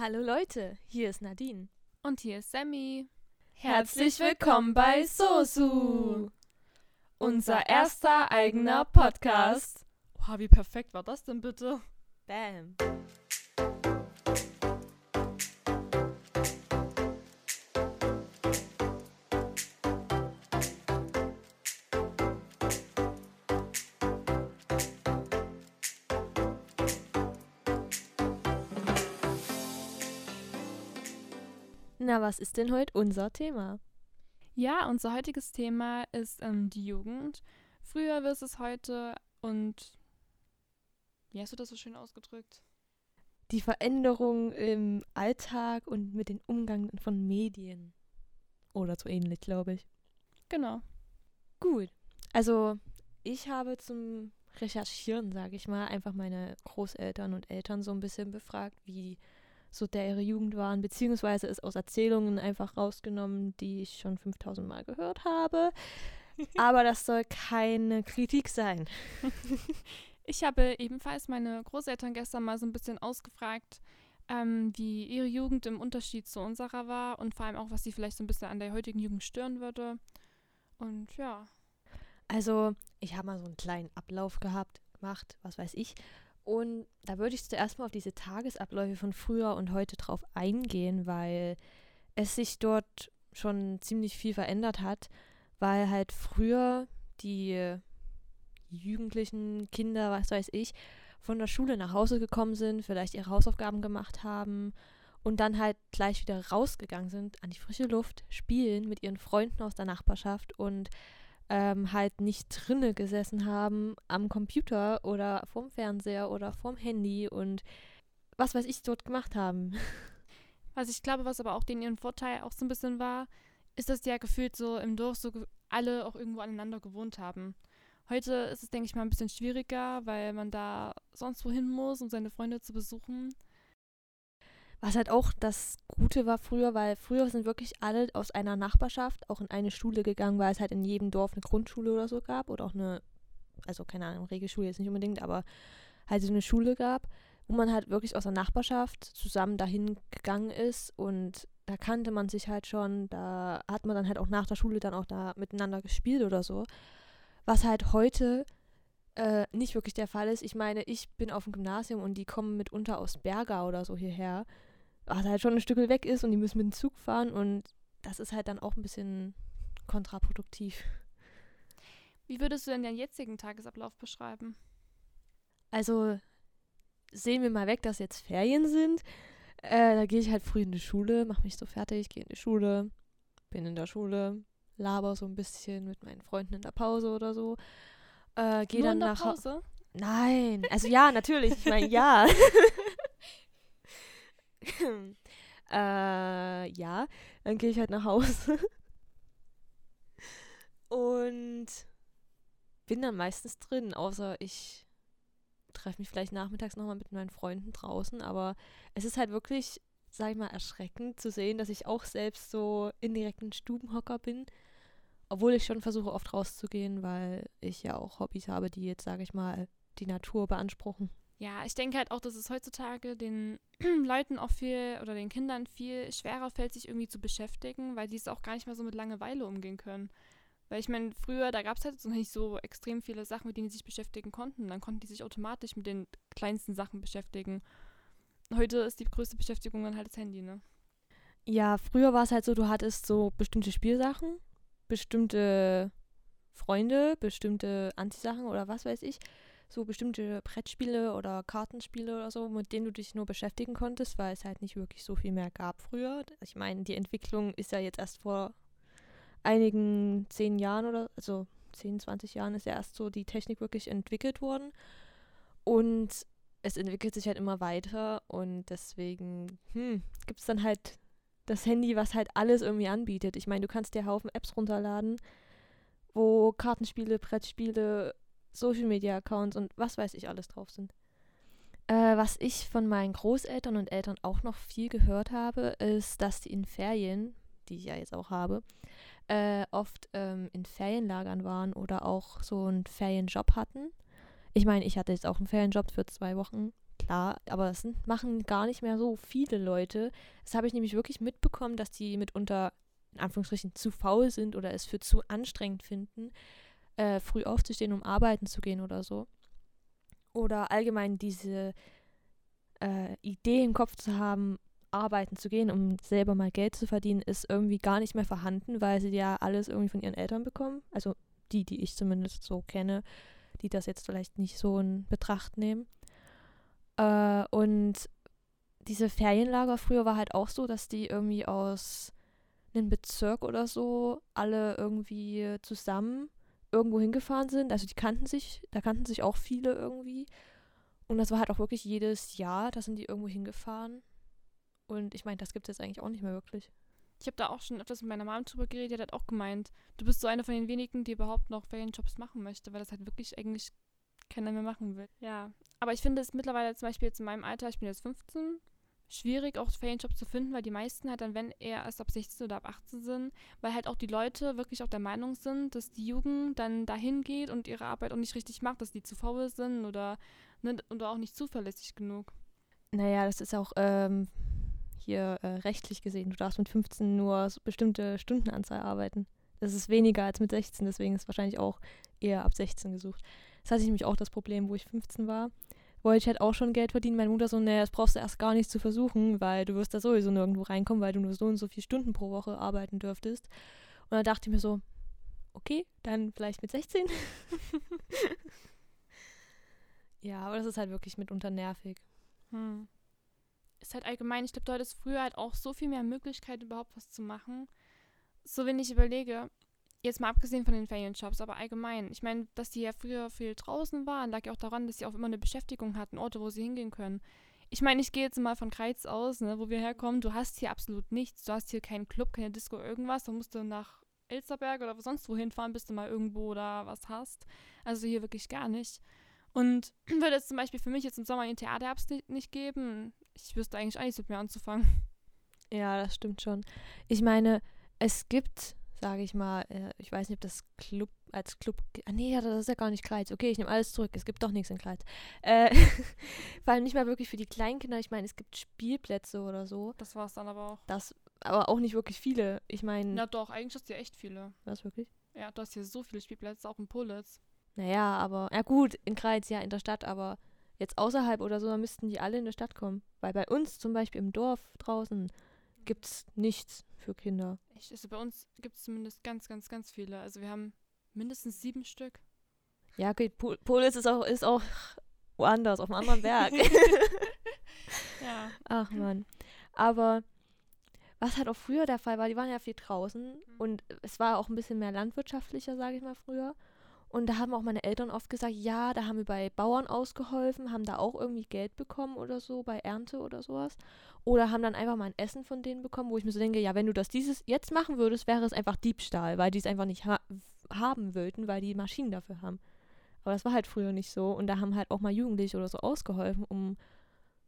Hallo Leute, hier ist Nadine. Und hier ist Sammy. Herzlich willkommen bei Sosu, unser erster eigener Podcast. Oha, wie perfekt war das denn bitte? Bam. Na, was ist denn heute unser Thema? Ja, unser heutiges Thema ist ähm, die Jugend. Früher versus heute und wie hast du das so schön ausgedrückt? Die Veränderung im Alltag und mit dem Umgang von Medien. Oder so ähnlich, glaube ich. Genau. Gut. Also, ich habe zum Recherchieren, sage ich mal, einfach meine Großeltern und Eltern so ein bisschen befragt, wie so der ihre Jugend waren, beziehungsweise ist aus Erzählungen einfach rausgenommen, die ich schon 5000 Mal gehört habe. Aber das soll keine Kritik sein. Ich habe ebenfalls meine Großeltern gestern mal so ein bisschen ausgefragt, ähm, wie ihre Jugend im Unterschied zu unserer war und vor allem auch, was sie vielleicht so ein bisschen an der heutigen Jugend stören würde. Und ja. Also, ich habe mal so einen kleinen Ablauf gehabt, gemacht, was weiß ich. Und da würde ich zuerst mal auf diese Tagesabläufe von früher und heute drauf eingehen, weil es sich dort schon ziemlich viel verändert hat, weil halt früher die jugendlichen Kinder, was weiß ich, von der Schule nach Hause gekommen sind, vielleicht ihre Hausaufgaben gemacht haben und dann halt gleich wieder rausgegangen sind an die frische Luft, spielen mit ihren Freunden aus der Nachbarschaft und ähm, halt nicht drinne gesessen haben am Computer oder vorm Fernseher oder vorm Handy und was weiß ich dort gemacht haben. Was ich glaube, was aber auch den ihren Vorteil auch so ein bisschen war, ist, dass die ja gefühlt so im Dorf so alle auch irgendwo aneinander gewohnt haben. Heute ist es, denke ich mal, ein bisschen schwieriger, weil man da sonst wohin muss, um seine Freunde zu besuchen. Was halt auch das Gute war früher, weil früher sind wirklich alle aus einer Nachbarschaft auch in eine Schule gegangen, weil es halt in jedem Dorf eine Grundschule oder so gab oder auch eine, also keine Ahnung, Regelschule jetzt nicht unbedingt, aber halt so eine Schule gab, wo man halt wirklich aus der Nachbarschaft zusammen dahin gegangen ist und da kannte man sich halt schon, da hat man dann halt auch nach der Schule dann auch da miteinander gespielt oder so. Was halt heute äh, nicht wirklich der Fall ist. Ich meine, ich bin auf dem Gymnasium und die kommen mitunter aus Berga oder so hierher was halt schon ein Stück weg ist und die müssen mit dem Zug fahren und das ist halt dann auch ein bisschen kontraproduktiv. Wie würdest du denn deinen jetzigen Tagesablauf beschreiben? Also sehen wir mal weg, dass jetzt Ferien sind. Äh, da gehe ich halt früh in die Schule, mache mich so fertig, gehe in die Schule, bin in der Schule, laber so ein bisschen mit meinen Freunden in der Pause oder so. Äh, gehe dann nach Pause? Nein, also ja, natürlich. Ich meine, ja. äh, ja, dann gehe ich halt nach Hause. Und bin dann meistens drin, außer ich treffe mich vielleicht nachmittags nochmal mit meinen Freunden draußen. Aber es ist halt wirklich, sag ich mal, erschreckend zu sehen, dass ich auch selbst so indirekt ein Stubenhocker bin. Obwohl ich schon versuche, oft rauszugehen, weil ich ja auch Hobbys habe, die jetzt, sage ich mal, die Natur beanspruchen. Ja, ich denke halt auch, dass es heutzutage den Leuten auch viel oder den Kindern viel schwerer fällt, sich irgendwie zu beschäftigen, weil die es auch gar nicht mehr so mit Langeweile umgehen können. Weil ich meine, früher, da gab es halt so nicht so extrem viele Sachen, mit denen die sich beschäftigen konnten. Dann konnten die sich automatisch mit den kleinsten Sachen beschäftigen. Heute ist die größte Beschäftigung dann halt das Handy, ne? Ja, früher war es halt so, du hattest so bestimmte Spielsachen, bestimmte Freunde, bestimmte Anzisachen oder was weiß ich so bestimmte Brettspiele oder Kartenspiele oder so, mit denen du dich nur beschäftigen konntest, weil es halt nicht wirklich so viel mehr gab früher. Ich meine, die Entwicklung ist ja jetzt erst vor einigen zehn Jahren oder, also 10, 20 Jahren ist ja erst so die Technik wirklich entwickelt worden. Und es entwickelt sich halt immer weiter und deswegen hm, gibt es dann halt das Handy, was halt alles irgendwie anbietet. Ich meine, du kannst dir Haufen Apps runterladen, wo Kartenspiele, Brettspiele, Social Media Accounts und was weiß ich alles drauf sind. Äh, was ich von meinen Großeltern und Eltern auch noch viel gehört habe, ist, dass die in Ferien, die ich ja jetzt auch habe, äh, oft ähm, in Ferienlagern waren oder auch so einen Ferienjob hatten. Ich meine, ich hatte jetzt auch einen Ferienjob für zwei Wochen. klar, aber es sind, machen gar nicht mehr so viele Leute. Das habe ich nämlich wirklich mitbekommen, dass die mitunter, in Anführungsstrichen, zu faul sind oder es für zu anstrengend finden, äh, früh aufzustehen, um arbeiten zu gehen oder so. Oder allgemein diese äh, Idee im Kopf zu haben, arbeiten zu gehen, um selber mal Geld zu verdienen, ist irgendwie gar nicht mehr vorhanden, weil sie ja alles irgendwie von ihren Eltern bekommen. Also die, die ich zumindest so kenne, die das jetzt vielleicht nicht so in Betracht nehmen. Äh, und diese Ferienlager früher war halt auch so, dass die irgendwie aus einem Bezirk oder so alle irgendwie zusammen irgendwo hingefahren sind. Also die kannten sich, da kannten sich auch viele irgendwie. Und das war halt auch wirklich jedes Jahr, da sind die irgendwo hingefahren. Und ich meine, das gibt es jetzt eigentlich auch nicht mehr wirklich. Ich habe da auch schon öfters mit meiner Mom drüber geredet, die hat auch gemeint, du bist so eine von den wenigen, die überhaupt noch Ferienjobs machen möchte, weil das halt wirklich eigentlich keiner mehr machen will. Ja, aber ich finde es mittlerweile zum Beispiel jetzt in meinem Alter, ich bin jetzt 15, schwierig auch Ferienjobs zu finden, weil die meisten halt dann, wenn eher erst ab 16 oder ab 18 sind, weil halt auch die Leute wirklich auch der Meinung sind, dass die Jugend dann dahin geht und ihre Arbeit auch nicht richtig macht, dass die zu faul sind oder, ne, oder auch nicht zuverlässig genug. Naja, das ist auch ähm, hier äh, rechtlich gesehen. Du darfst mit 15 nur bestimmte Stundenanzahl arbeiten. Das ist weniger als mit 16, deswegen ist wahrscheinlich auch eher ab 16 gesucht. Das hatte ich nämlich auch das Problem, wo ich 15 war. Wollte ich halt auch schon Geld verdienen. Meine Mutter so, naja, das brauchst du erst gar nicht zu versuchen, weil du wirst da sowieso nirgendwo reinkommen, weil du nur so und so viele Stunden pro Woche arbeiten dürftest. Und dann dachte ich mir so, okay, dann vielleicht mit 16. ja, aber das ist halt wirklich mitunter nervig. Hm ist halt allgemein, ich glaube, du hattest früher halt auch so viel mehr Möglichkeit, überhaupt was zu machen. So, wenn ich überlege, jetzt mal abgesehen von den Ferienjobs, aber allgemein, ich meine, dass die ja früher viel draußen waren, lag ja auch daran, dass sie auch immer eine Beschäftigung hatten, Orte, wo sie hingehen können. Ich meine, ich gehe jetzt mal von Kreiz aus, ne, wo wir herkommen, du hast hier absolut nichts, du hast hier keinen Club, keine Disco, irgendwas, da musst du nach Elsterberg oder sonst wohin fahren, bis du mal irgendwo da was hast. Also hier wirklich gar nicht. Und würde es zum Beispiel für mich jetzt im Sommer den Theaterherbst nicht, nicht geben, ich wüsste eigentlich auch nichts mit mir anzufangen. Ja, das stimmt schon. Ich meine, es gibt, sage ich mal, äh, ich weiß nicht, ob das Club als Club. Ah, nee, das ist ja gar nicht Kleiz. Okay, ich nehme alles zurück. Es gibt doch nichts in Kleiz. Äh, vor allem nicht mal wirklich für die Kleinkinder. Ich meine, es gibt Spielplätze oder so. Das war es dann aber auch. Das, aber auch nicht wirklich viele. Ich meine. Na doch, eigentlich hast du ja echt viele. Was wirklich? Ja, du hast hier so viele Spielplätze, auch in Politz. Naja, aber. Ja, gut, in Kreiz, ja, in der Stadt, aber jetzt außerhalb oder so, dann müssten die alle in der Stadt kommen. Weil bei uns zum Beispiel im Dorf draußen gibt es nichts für Kinder. Echt? Also bei uns gibt es zumindest ganz, ganz, ganz viele. Also wir haben mindestens sieben Stück. Ja, okay, Pol Polis ist auch, ist auch woanders, auf einem anderen Berg. ja. Ach man. Aber was halt auch früher der Fall war, die waren ja viel draußen mhm. und es war auch ein bisschen mehr landwirtschaftlicher, sage ich mal, früher. Und da haben auch meine Eltern oft gesagt, ja, da haben wir bei Bauern ausgeholfen, haben da auch irgendwie Geld bekommen oder so, bei Ernte oder sowas. Oder haben dann einfach mal ein Essen von denen bekommen, wo ich mir so denke, ja, wenn du das dieses jetzt machen würdest, wäre es einfach Diebstahl, weil die es einfach nicht ha haben wollten, weil die Maschinen dafür haben. Aber das war halt früher nicht so. Und da haben halt auch mal Jugendliche oder so ausgeholfen, um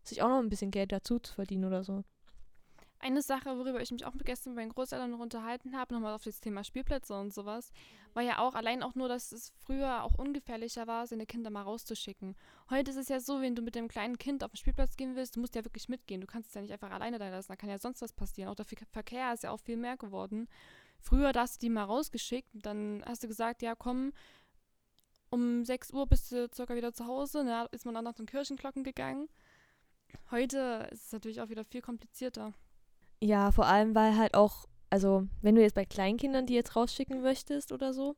sich auch noch ein bisschen Geld dazu zu verdienen oder so. Eine Sache, worüber ich mich auch gestern bei meinen Großeltern noch unterhalten habe, nochmal auf das Thema Spielplätze und sowas, war ja auch allein auch nur, dass es früher auch ungefährlicher war, seine Kinder mal rauszuschicken. Heute ist es ja so, wenn du mit dem kleinen Kind auf den Spielplatz gehen willst, du musst ja wirklich mitgehen. Du kannst es ja nicht einfach alleine da lassen, da kann ja sonst was passieren. Auch der Verkehr ist ja auch viel mehr geworden. Früher, da hast du die mal rausgeschickt, dann hast du gesagt, ja komm, um 6 Uhr bist du circa wieder zu Hause, ne, ist man dann nach den Kirchenglocken gegangen. Heute ist es natürlich auch wieder viel komplizierter. Ja, vor allem, weil halt auch, also wenn du jetzt bei Kleinkindern die jetzt rausschicken möchtest oder so,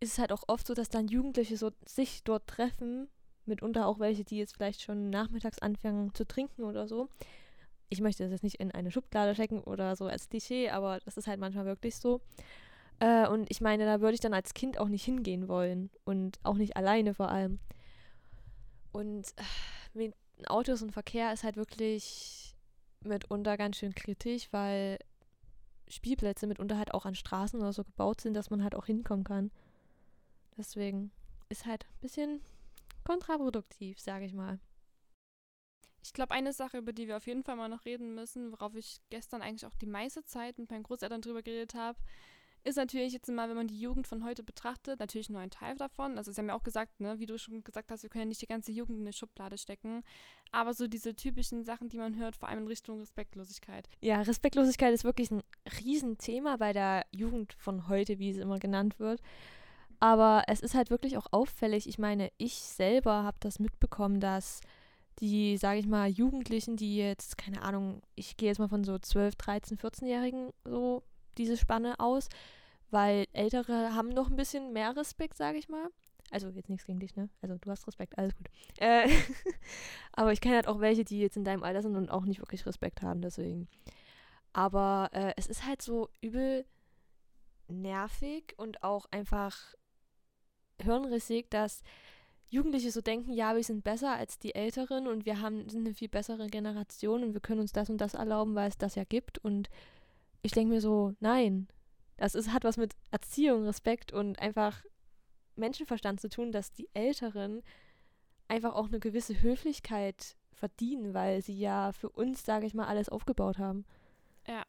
ist es halt auch oft so, dass dann Jugendliche so sich dort treffen, mitunter auch welche, die jetzt vielleicht schon nachmittags anfangen zu trinken oder so. Ich möchte das jetzt nicht in eine Schublade stecken oder so als Klischee, aber das ist halt manchmal wirklich so. Äh, und ich meine, da würde ich dann als Kind auch nicht hingehen wollen und auch nicht alleine vor allem. Und äh, mit Autos und Verkehr ist halt wirklich mitunter ganz schön kritisch, weil Spielplätze mitunter halt auch an Straßen oder so gebaut sind, dass man halt auch hinkommen kann. Deswegen ist halt ein bisschen kontraproduktiv, sage ich mal. Ich glaube, eine Sache, über die wir auf jeden Fall mal noch reden müssen, worauf ich gestern eigentlich auch die meiste Zeit mit meinen Großeltern drüber geredet habe, ist natürlich jetzt mal, wenn man die Jugend von heute betrachtet, natürlich nur ein Teil davon. Also, Sie haben ja auch gesagt, ne, wie du schon gesagt hast, wir können ja nicht die ganze Jugend in eine Schublade stecken. Aber so diese typischen Sachen, die man hört, vor allem in Richtung Respektlosigkeit. Ja, Respektlosigkeit ist wirklich ein Riesenthema bei der Jugend von heute, wie es immer genannt wird. Aber es ist halt wirklich auch auffällig. Ich meine, ich selber habe das mitbekommen, dass die, sage ich mal, Jugendlichen, die jetzt, keine Ahnung, ich gehe jetzt mal von so 12, 13, 14-Jährigen so diese Spanne aus, weil Ältere haben noch ein bisschen mehr Respekt, sage ich mal. Also jetzt nichts gegen dich, ne? Also du hast Respekt, alles gut. Äh, aber ich kenne halt auch welche, die jetzt in deinem Alter sind und auch nicht wirklich Respekt haben, deswegen. Aber äh, es ist halt so übel nervig und auch einfach hirnrissig, dass Jugendliche so denken, ja, wir sind besser als die Älteren und wir haben, sind eine viel bessere Generation und wir können uns das und das erlauben, weil es das ja gibt. Und ich denke mir so, nein, das ist, hat was mit Erziehung, Respekt und einfach Menschenverstand zu tun, dass die Älteren einfach auch eine gewisse Höflichkeit verdienen, weil sie ja für uns, sage ich mal, alles aufgebaut haben. Ja,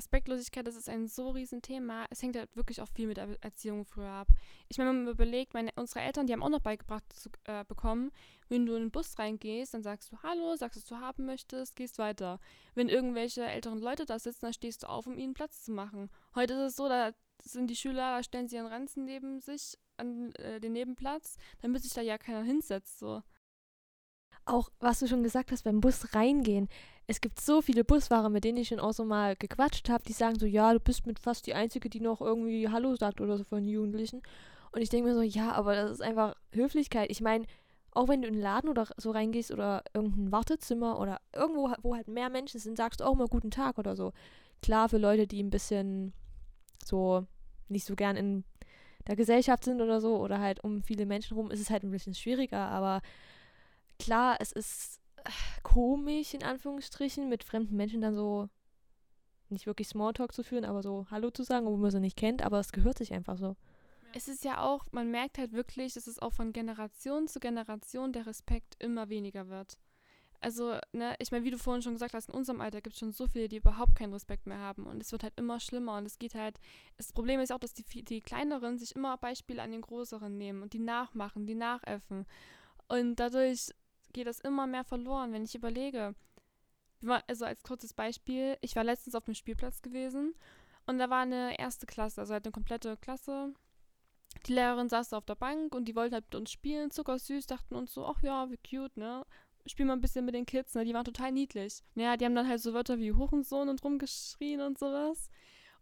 Respektlosigkeit, das ist ein so riesen Thema. Es hängt halt wirklich auch viel mit der Erziehung früher ab. Ich meine, wenn man überlegt, meine, unsere Eltern, die haben auch noch beigebracht zu, äh, bekommen, wenn du in den Bus reingehst, dann sagst du Hallo, sagst, was du haben möchtest, gehst weiter. Wenn irgendwelche älteren Leute da sitzen, dann stehst du auf, um ihnen Platz zu machen. Heute ist es so, da sind die Schüler, da stellen sie ihren Ranzen neben sich an äh, den Nebenplatz, damit sich da ja keiner hinsetzt. So. Auch was du schon gesagt hast, beim Bus reingehen es gibt so viele Busfahrer, mit denen ich schon auch so mal gequatscht habe, die sagen so, ja, du bist mit fast die Einzige, die noch irgendwie Hallo sagt oder so von Jugendlichen. Und ich denke mir so, ja, aber das ist einfach Höflichkeit. Ich meine, auch wenn du in einen Laden oder so reingehst oder irgendein Wartezimmer oder irgendwo, wo halt mehr Menschen sind, sagst du auch mal guten Tag oder so. Klar, für Leute, die ein bisschen so nicht so gern in der Gesellschaft sind oder so oder halt um viele Menschen rum, ist es halt ein bisschen schwieriger. Aber klar, es ist komisch, in Anführungsstrichen, mit fremden Menschen dann so nicht wirklich Smalltalk zu führen, aber so Hallo zu sagen, obwohl man sie nicht kennt, aber es gehört sich einfach so. Es ist ja auch, man merkt halt wirklich, dass es auch von Generation zu Generation der Respekt immer weniger wird. Also, ne, ich meine, wie du vorhin schon gesagt hast, in unserem Alter gibt es schon so viele, die überhaupt keinen Respekt mehr haben. Und es wird halt immer schlimmer. Und es geht halt, das Problem ist auch, dass die, die Kleineren sich immer Beispiele an den Größeren nehmen und die nachmachen, die nachäffen. Und dadurch geht das immer mehr verloren, wenn ich überlege. Also als kurzes Beispiel, ich war letztens auf dem Spielplatz gewesen und da war eine erste Klasse, also halt eine komplette Klasse. Die Lehrerin saß da auf der Bank und die wollte halt mit uns spielen, zuckersüß, dachten uns so, ach ja, wie cute, ne? Spiel mal ein bisschen mit den Kids, ne? Die waren total niedlich. Naja, die haben dann halt so Wörter wie Hurensohn und rumgeschrien und sowas.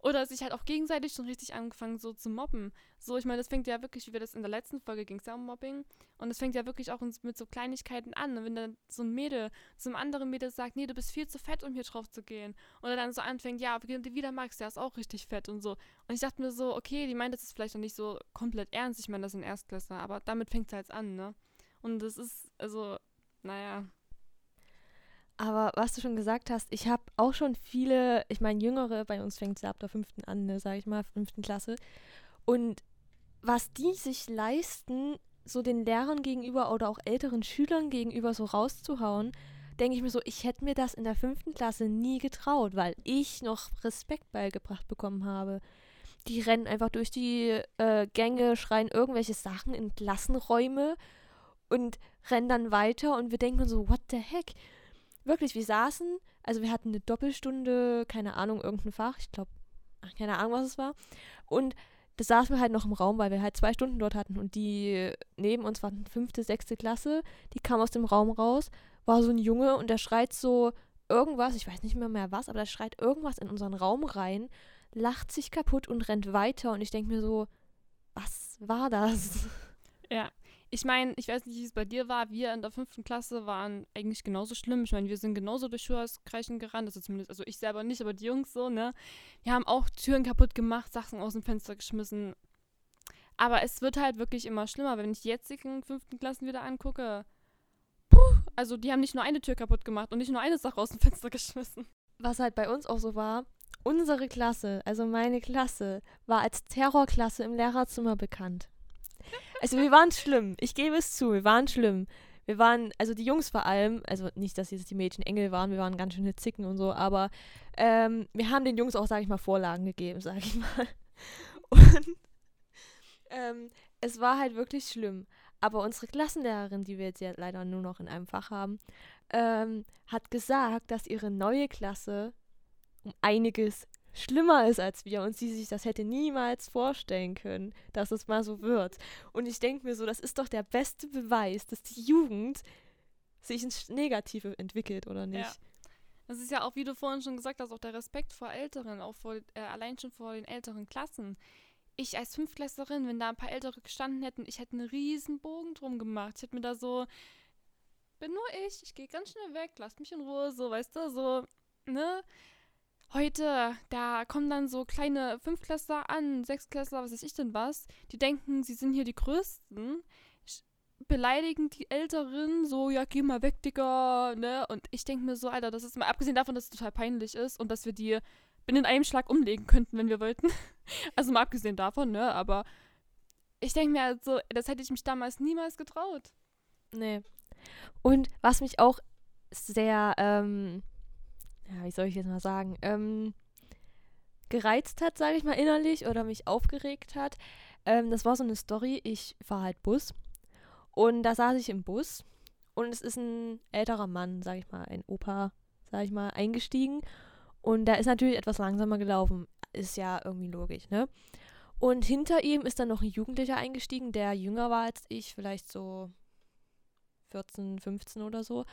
Oder sich halt auch gegenseitig schon richtig angefangen so zu mobben. So, ich meine, das fängt ja wirklich, wie wir das in der letzten Folge ging es ja um Mobbing. Und das fängt ja wirklich auch mit so Kleinigkeiten an. Und wenn dann so ein Mädel zum anderen Mädel sagt, nee, du bist viel zu fett, um hier drauf zu gehen. Oder dann so anfängt, ja, wieder magst, der ist auch richtig fett und so. Und ich dachte mir so, okay, die meint das ist vielleicht noch nicht so komplett ernst. Ich meine, das sind Erstklässler, aber damit fängt es halt an, ne? Und das ist, also, naja, aber was du schon gesagt hast, ich habe auch schon viele, ich meine, Jüngere, bei uns fängt es ab der fünften an, ne, sage ich mal, fünften Klasse. Und was die sich leisten, so den Lehrern gegenüber oder auch älteren Schülern gegenüber so rauszuhauen, denke ich mir so, ich hätte mir das in der fünften Klasse nie getraut, weil ich noch Respekt beigebracht bekommen habe. Die rennen einfach durch die äh, Gänge, schreien irgendwelche Sachen in Klassenräume und rennen dann weiter und wir denken so, what the heck? Wirklich, wir saßen, also wir hatten eine Doppelstunde, keine Ahnung, irgendein Fach, ich glaube, keine Ahnung, was es war. Und das saßen wir halt noch im Raum, weil wir halt zwei Stunden dort hatten. Und die neben uns waren fünfte, sechste Klasse, die kam aus dem Raum raus, war so ein Junge und der schreit so irgendwas, ich weiß nicht mehr mehr was, aber der schreit irgendwas in unseren Raum rein, lacht sich kaputt und rennt weiter. Und ich denke mir so, was war das? Ja, ich meine, ich weiß nicht, wie es bei dir war. Wir in der fünften Klasse waren eigentlich genauso schlimm. Ich meine, wir sind genauso durch Schulhauskreischen gerannt. Also zumindest, also ich selber nicht, aber die Jungs so, ne? Wir haben auch Türen kaputt gemacht, Sachen aus dem Fenster geschmissen. Aber es wird halt wirklich immer schlimmer, wenn ich die jetzigen fünften Klassen wieder angucke. Puh, also die haben nicht nur eine Tür kaputt gemacht und nicht nur eine Sache aus dem Fenster geschmissen. Was halt bei uns auch so war, unsere Klasse, also meine Klasse, war als Terrorklasse im Lehrerzimmer bekannt. Also wir waren schlimm. Ich gebe es zu, wir waren schlimm. Wir waren, also die Jungs vor allem, also nicht, dass jetzt die Mädchen Engel waren, wir waren ganz schöne Zicken und so, aber ähm, wir haben den Jungs auch, sage ich mal, Vorlagen gegeben, sage ich mal. Und ähm, es war halt wirklich schlimm. Aber unsere Klassenlehrerin, die wir jetzt ja leider nur noch in einem Fach haben, ähm, hat gesagt, dass ihre neue Klasse um einiges schlimmer ist als wir und sie sich das hätte niemals vorstellen können, dass es mal so wird. Und ich denke mir so, das ist doch der beste Beweis, dass die Jugend sich ins Negative entwickelt, oder nicht? Ja. Das ist ja auch, wie du vorhin schon gesagt hast, auch der Respekt vor Älteren, auch vor, äh, allein schon vor den älteren Klassen. Ich als Fünftklässlerin, wenn da ein paar Ältere gestanden hätten, ich hätte einen riesen Bogen drum gemacht. Ich hätte mir da so, bin nur ich, ich gehe ganz schnell weg, lasst mich in Ruhe, so, weißt du, so, ne? Heute, da kommen dann so kleine Fünftklässler an, Sechstklässler, was weiß ich denn was, die denken, sie sind hier die Größten, beleidigen die Älteren so, ja, geh mal weg, Digga, ne? Und ich denke mir so, Alter, das ist mal, abgesehen davon, dass es total peinlich ist und dass wir die binnen einem Schlag umlegen könnten, wenn wir wollten. also mal abgesehen davon, ne? Aber ich denke mir halt das hätte ich mich damals niemals getraut. Nee. Und was mich auch sehr, ähm, ja, wie soll ich jetzt mal sagen, ähm, gereizt hat, sage ich mal innerlich, oder mich aufgeregt hat. Ähm, das war so eine Story. Ich fahre halt Bus und da saß ich im Bus und es ist ein älterer Mann, sage ich mal, ein Opa, sage ich mal, eingestiegen und der ist natürlich etwas langsamer gelaufen. Ist ja irgendwie logisch, ne? Und hinter ihm ist dann noch ein Jugendlicher eingestiegen, der jünger war als ich, vielleicht so 14, 15 oder so.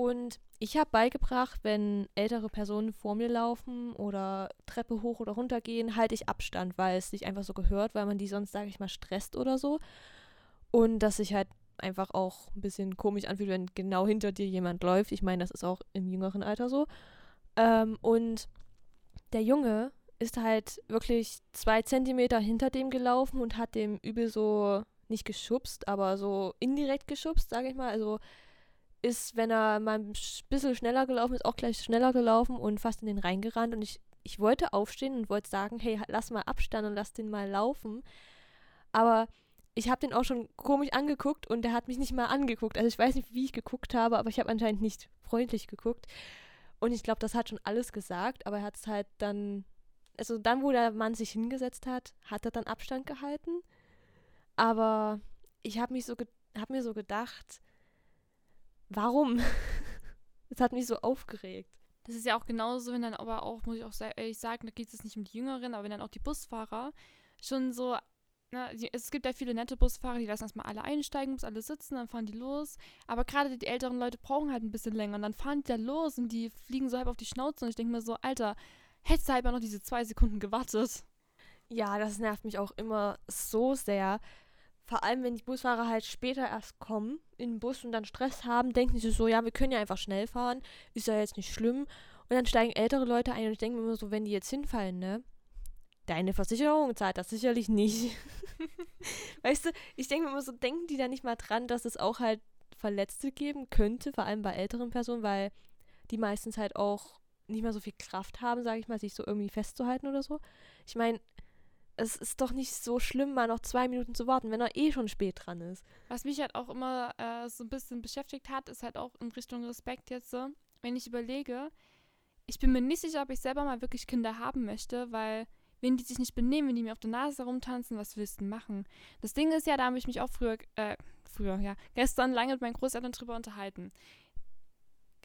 Und ich habe beigebracht, wenn ältere Personen vor mir laufen oder Treppe hoch oder runter gehen, halte ich Abstand, weil es sich einfach so gehört, weil man die sonst, sage ich mal, stresst oder so. Und dass sich halt einfach auch ein bisschen komisch anfühlt, wenn genau hinter dir jemand läuft. Ich meine, das ist auch im jüngeren Alter so. Ähm, und der Junge ist halt wirklich zwei Zentimeter hinter dem gelaufen und hat dem übel so nicht geschubst, aber so indirekt geschubst, sage ich mal. Also ist, wenn er mal ein bisschen schneller gelaufen ist, auch gleich schneller gelaufen und fast in den Rhein gerannt. Und ich, ich wollte aufstehen und wollte sagen, hey, lass mal Abstand und lass den mal laufen. Aber ich habe den auch schon komisch angeguckt und der hat mich nicht mal angeguckt. Also ich weiß nicht, wie ich geguckt habe, aber ich habe anscheinend nicht freundlich geguckt. Und ich glaube, das hat schon alles gesagt, aber er hat es halt dann, also dann, wo der Mann sich hingesetzt hat, hat er dann Abstand gehalten. Aber ich habe mich so, habe mir so gedacht, warum? das hat mich so aufgeregt. Das ist ja auch genauso, wenn dann aber auch, muss ich auch ehrlich sagen, da geht es nicht um die Jüngeren, aber wenn dann auch die Busfahrer schon so, na, die, es gibt ja viele nette Busfahrer, die lassen erstmal alle einsteigen, muss alle sitzen, dann fahren die los. Aber gerade die älteren Leute brauchen halt ein bisschen länger und dann fahren die da los und die fliegen so halb auf die Schnauze und ich denke mir so, Alter, hättest du halt mal noch diese zwei Sekunden gewartet. Ja, das nervt mich auch immer so sehr, vor allem wenn die Busfahrer halt später erst kommen in den Bus und dann Stress haben, denken sie so, ja, wir können ja einfach schnell fahren, ist ja jetzt nicht schlimm. Und dann steigen ältere Leute ein und ich denke mir immer so, wenn die jetzt hinfallen, ne? Deine Versicherung zahlt das sicherlich nicht. weißt du, ich denke mir immer so, denken die da nicht mal dran, dass es auch halt Verletzte geben könnte, vor allem bei älteren Personen, weil die meistens halt auch nicht mehr so viel Kraft haben, sage ich mal, sich so irgendwie festzuhalten oder so. Ich meine, es ist doch nicht so schlimm, mal noch zwei Minuten zu warten, wenn er eh schon spät dran ist. Was mich halt auch immer äh, so ein bisschen beschäftigt hat, ist halt auch in Richtung Respekt jetzt so, wenn ich überlege, ich bin mir nicht sicher, ob ich selber mal wirklich Kinder haben möchte, weil wenn die sich nicht benehmen, wenn die mir auf der Nase rumtanzen, was willst du machen? Das Ding ist ja, da habe ich mich auch früher, äh, früher, ja, gestern lange mit meinen Großeltern drüber unterhalten.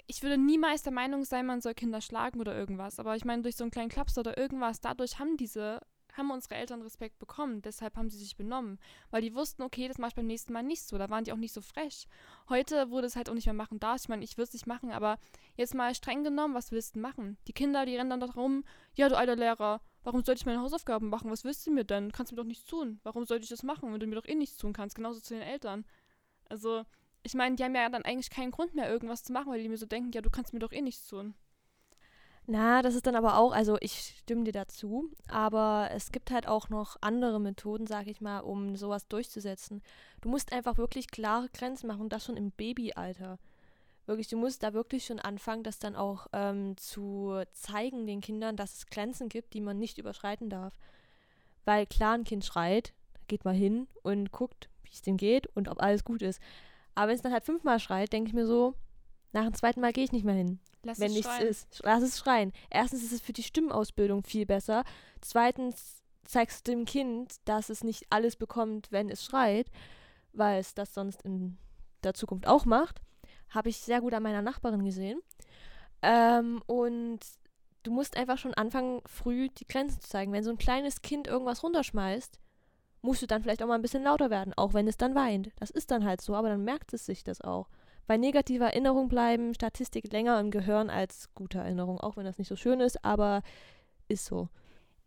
Ich würde niemals der Meinung sein, man soll Kinder schlagen oder irgendwas. Aber ich meine, durch so einen kleinen Klaps oder irgendwas, dadurch haben diese haben unsere Eltern Respekt bekommen. Deshalb haben sie sich benommen. Weil die wussten, okay, das mache ich beim nächsten Mal nicht so. Da waren die auch nicht so frech. Heute wurde es halt auch nicht mehr machen darf. Ich meine, ich würde es nicht machen, aber jetzt mal streng genommen, was willst du machen? Die Kinder, die rennen dann da rum, ja, du alter Lehrer, warum sollte ich meine Hausaufgaben machen? Was willst du mir denn? Kannst du mir doch nichts tun. Warum sollte ich das machen, wenn du mir doch eh nichts tun kannst? Genauso zu den Eltern. Also, ich meine, die haben ja dann eigentlich keinen Grund mehr, irgendwas zu machen, weil die mir so denken, ja, du kannst mir doch eh nichts tun. Na, das ist dann aber auch, also ich stimme dir dazu, aber es gibt halt auch noch andere Methoden, sag ich mal, um sowas durchzusetzen. Du musst einfach wirklich klare Grenzen machen, das schon im Babyalter. Wirklich, du musst da wirklich schon anfangen, das dann auch ähm, zu zeigen den Kindern, dass es Grenzen gibt, die man nicht überschreiten darf. Weil klar, ein Kind schreit, geht mal hin und guckt, wie es dem geht und ob alles gut ist. Aber wenn es dann halt fünfmal schreit, denke ich mir so, nach dem zweiten Mal gehe ich nicht mehr hin. Lass wenn nichts schreien. ist. Lass es schreien. Erstens ist es für die Stimmausbildung viel besser. Zweitens zeigst dem Kind, dass es nicht alles bekommt, wenn es schreit, weil es das sonst in der Zukunft auch macht. Habe ich sehr gut an meiner Nachbarin gesehen. Ähm, und du musst einfach schon anfangen, früh die Grenzen zu zeigen. Wenn so ein kleines Kind irgendwas runterschmeißt, musst du dann vielleicht auch mal ein bisschen lauter werden, auch wenn es dann weint. Das ist dann halt so, aber dann merkt es sich das auch. Bei negativer Erinnerung bleiben Statistik länger im Gehirn als gute Erinnerung, auch wenn das nicht so schön ist, aber ist so.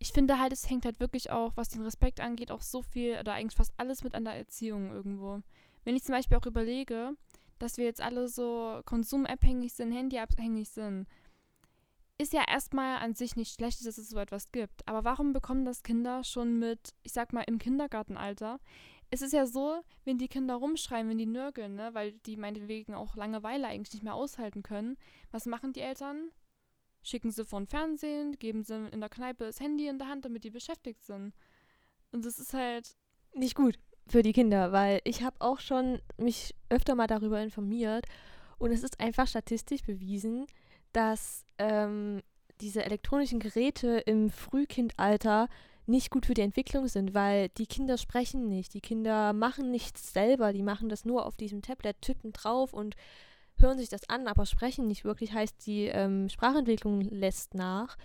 Ich finde halt, es hängt halt wirklich auch, was den Respekt angeht, auch so viel oder eigentlich fast alles mit an der Erziehung irgendwo. Wenn ich zum Beispiel auch überlege, dass wir jetzt alle so konsumabhängig sind, handyabhängig sind, ist ja erstmal an sich nicht schlecht, dass es so etwas gibt. Aber warum bekommen das Kinder schon mit, ich sag mal, im Kindergartenalter? Es ist ja so, wenn die Kinder rumschreien, wenn die nörgeln, ne, weil die meinetwegen auch Langeweile eigentlich nicht mehr aushalten können, was machen die Eltern? Schicken sie vor Fernsehen, geben sie in der Kneipe das Handy in der Hand, damit die beschäftigt sind. Und das ist halt nicht gut für die Kinder, weil ich habe auch schon mich öfter mal darüber informiert und es ist einfach statistisch bewiesen, dass ähm, diese elektronischen Geräte im Frühkindalter nicht gut für die Entwicklung sind, weil die Kinder sprechen nicht, die Kinder machen nichts selber, die machen das nur auf diesem Tablet, tippen drauf und hören sich das an, aber sprechen nicht wirklich, heißt die ähm, Sprachentwicklung lässt nach.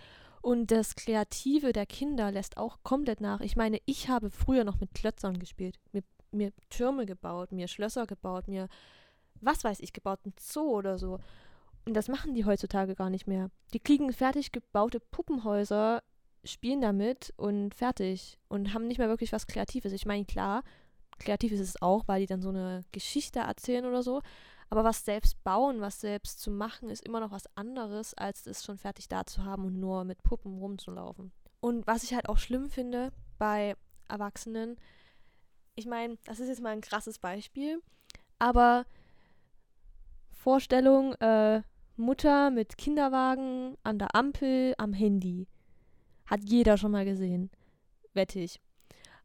Und das Kreative der Kinder lässt auch komplett nach. Ich meine, ich habe früher noch mit Klötzern gespielt, mir, mir Türme gebaut, mir Schlösser gebaut, mir was weiß ich gebaut, ein Zoo oder so. Und das machen die heutzutage gar nicht mehr. Die kriegen fertig gebaute Puppenhäuser, spielen damit und fertig und haben nicht mehr wirklich was Kreatives. Ich meine, klar, kreativ ist es auch, weil die dann so eine Geschichte erzählen oder so. Aber was selbst bauen, was selbst zu machen, ist immer noch was anderes, als es schon fertig da zu haben und nur mit Puppen rumzulaufen. Und was ich halt auch schlimm finde bei Erwachsenen, ich meine, das ist jetzt mal ein krasses Beispiel, aber Vorstellung, äh, Mutter mit Kinderwagen an der Ampel am Handy. Hat jeder schon mal gesehen. Wette ich.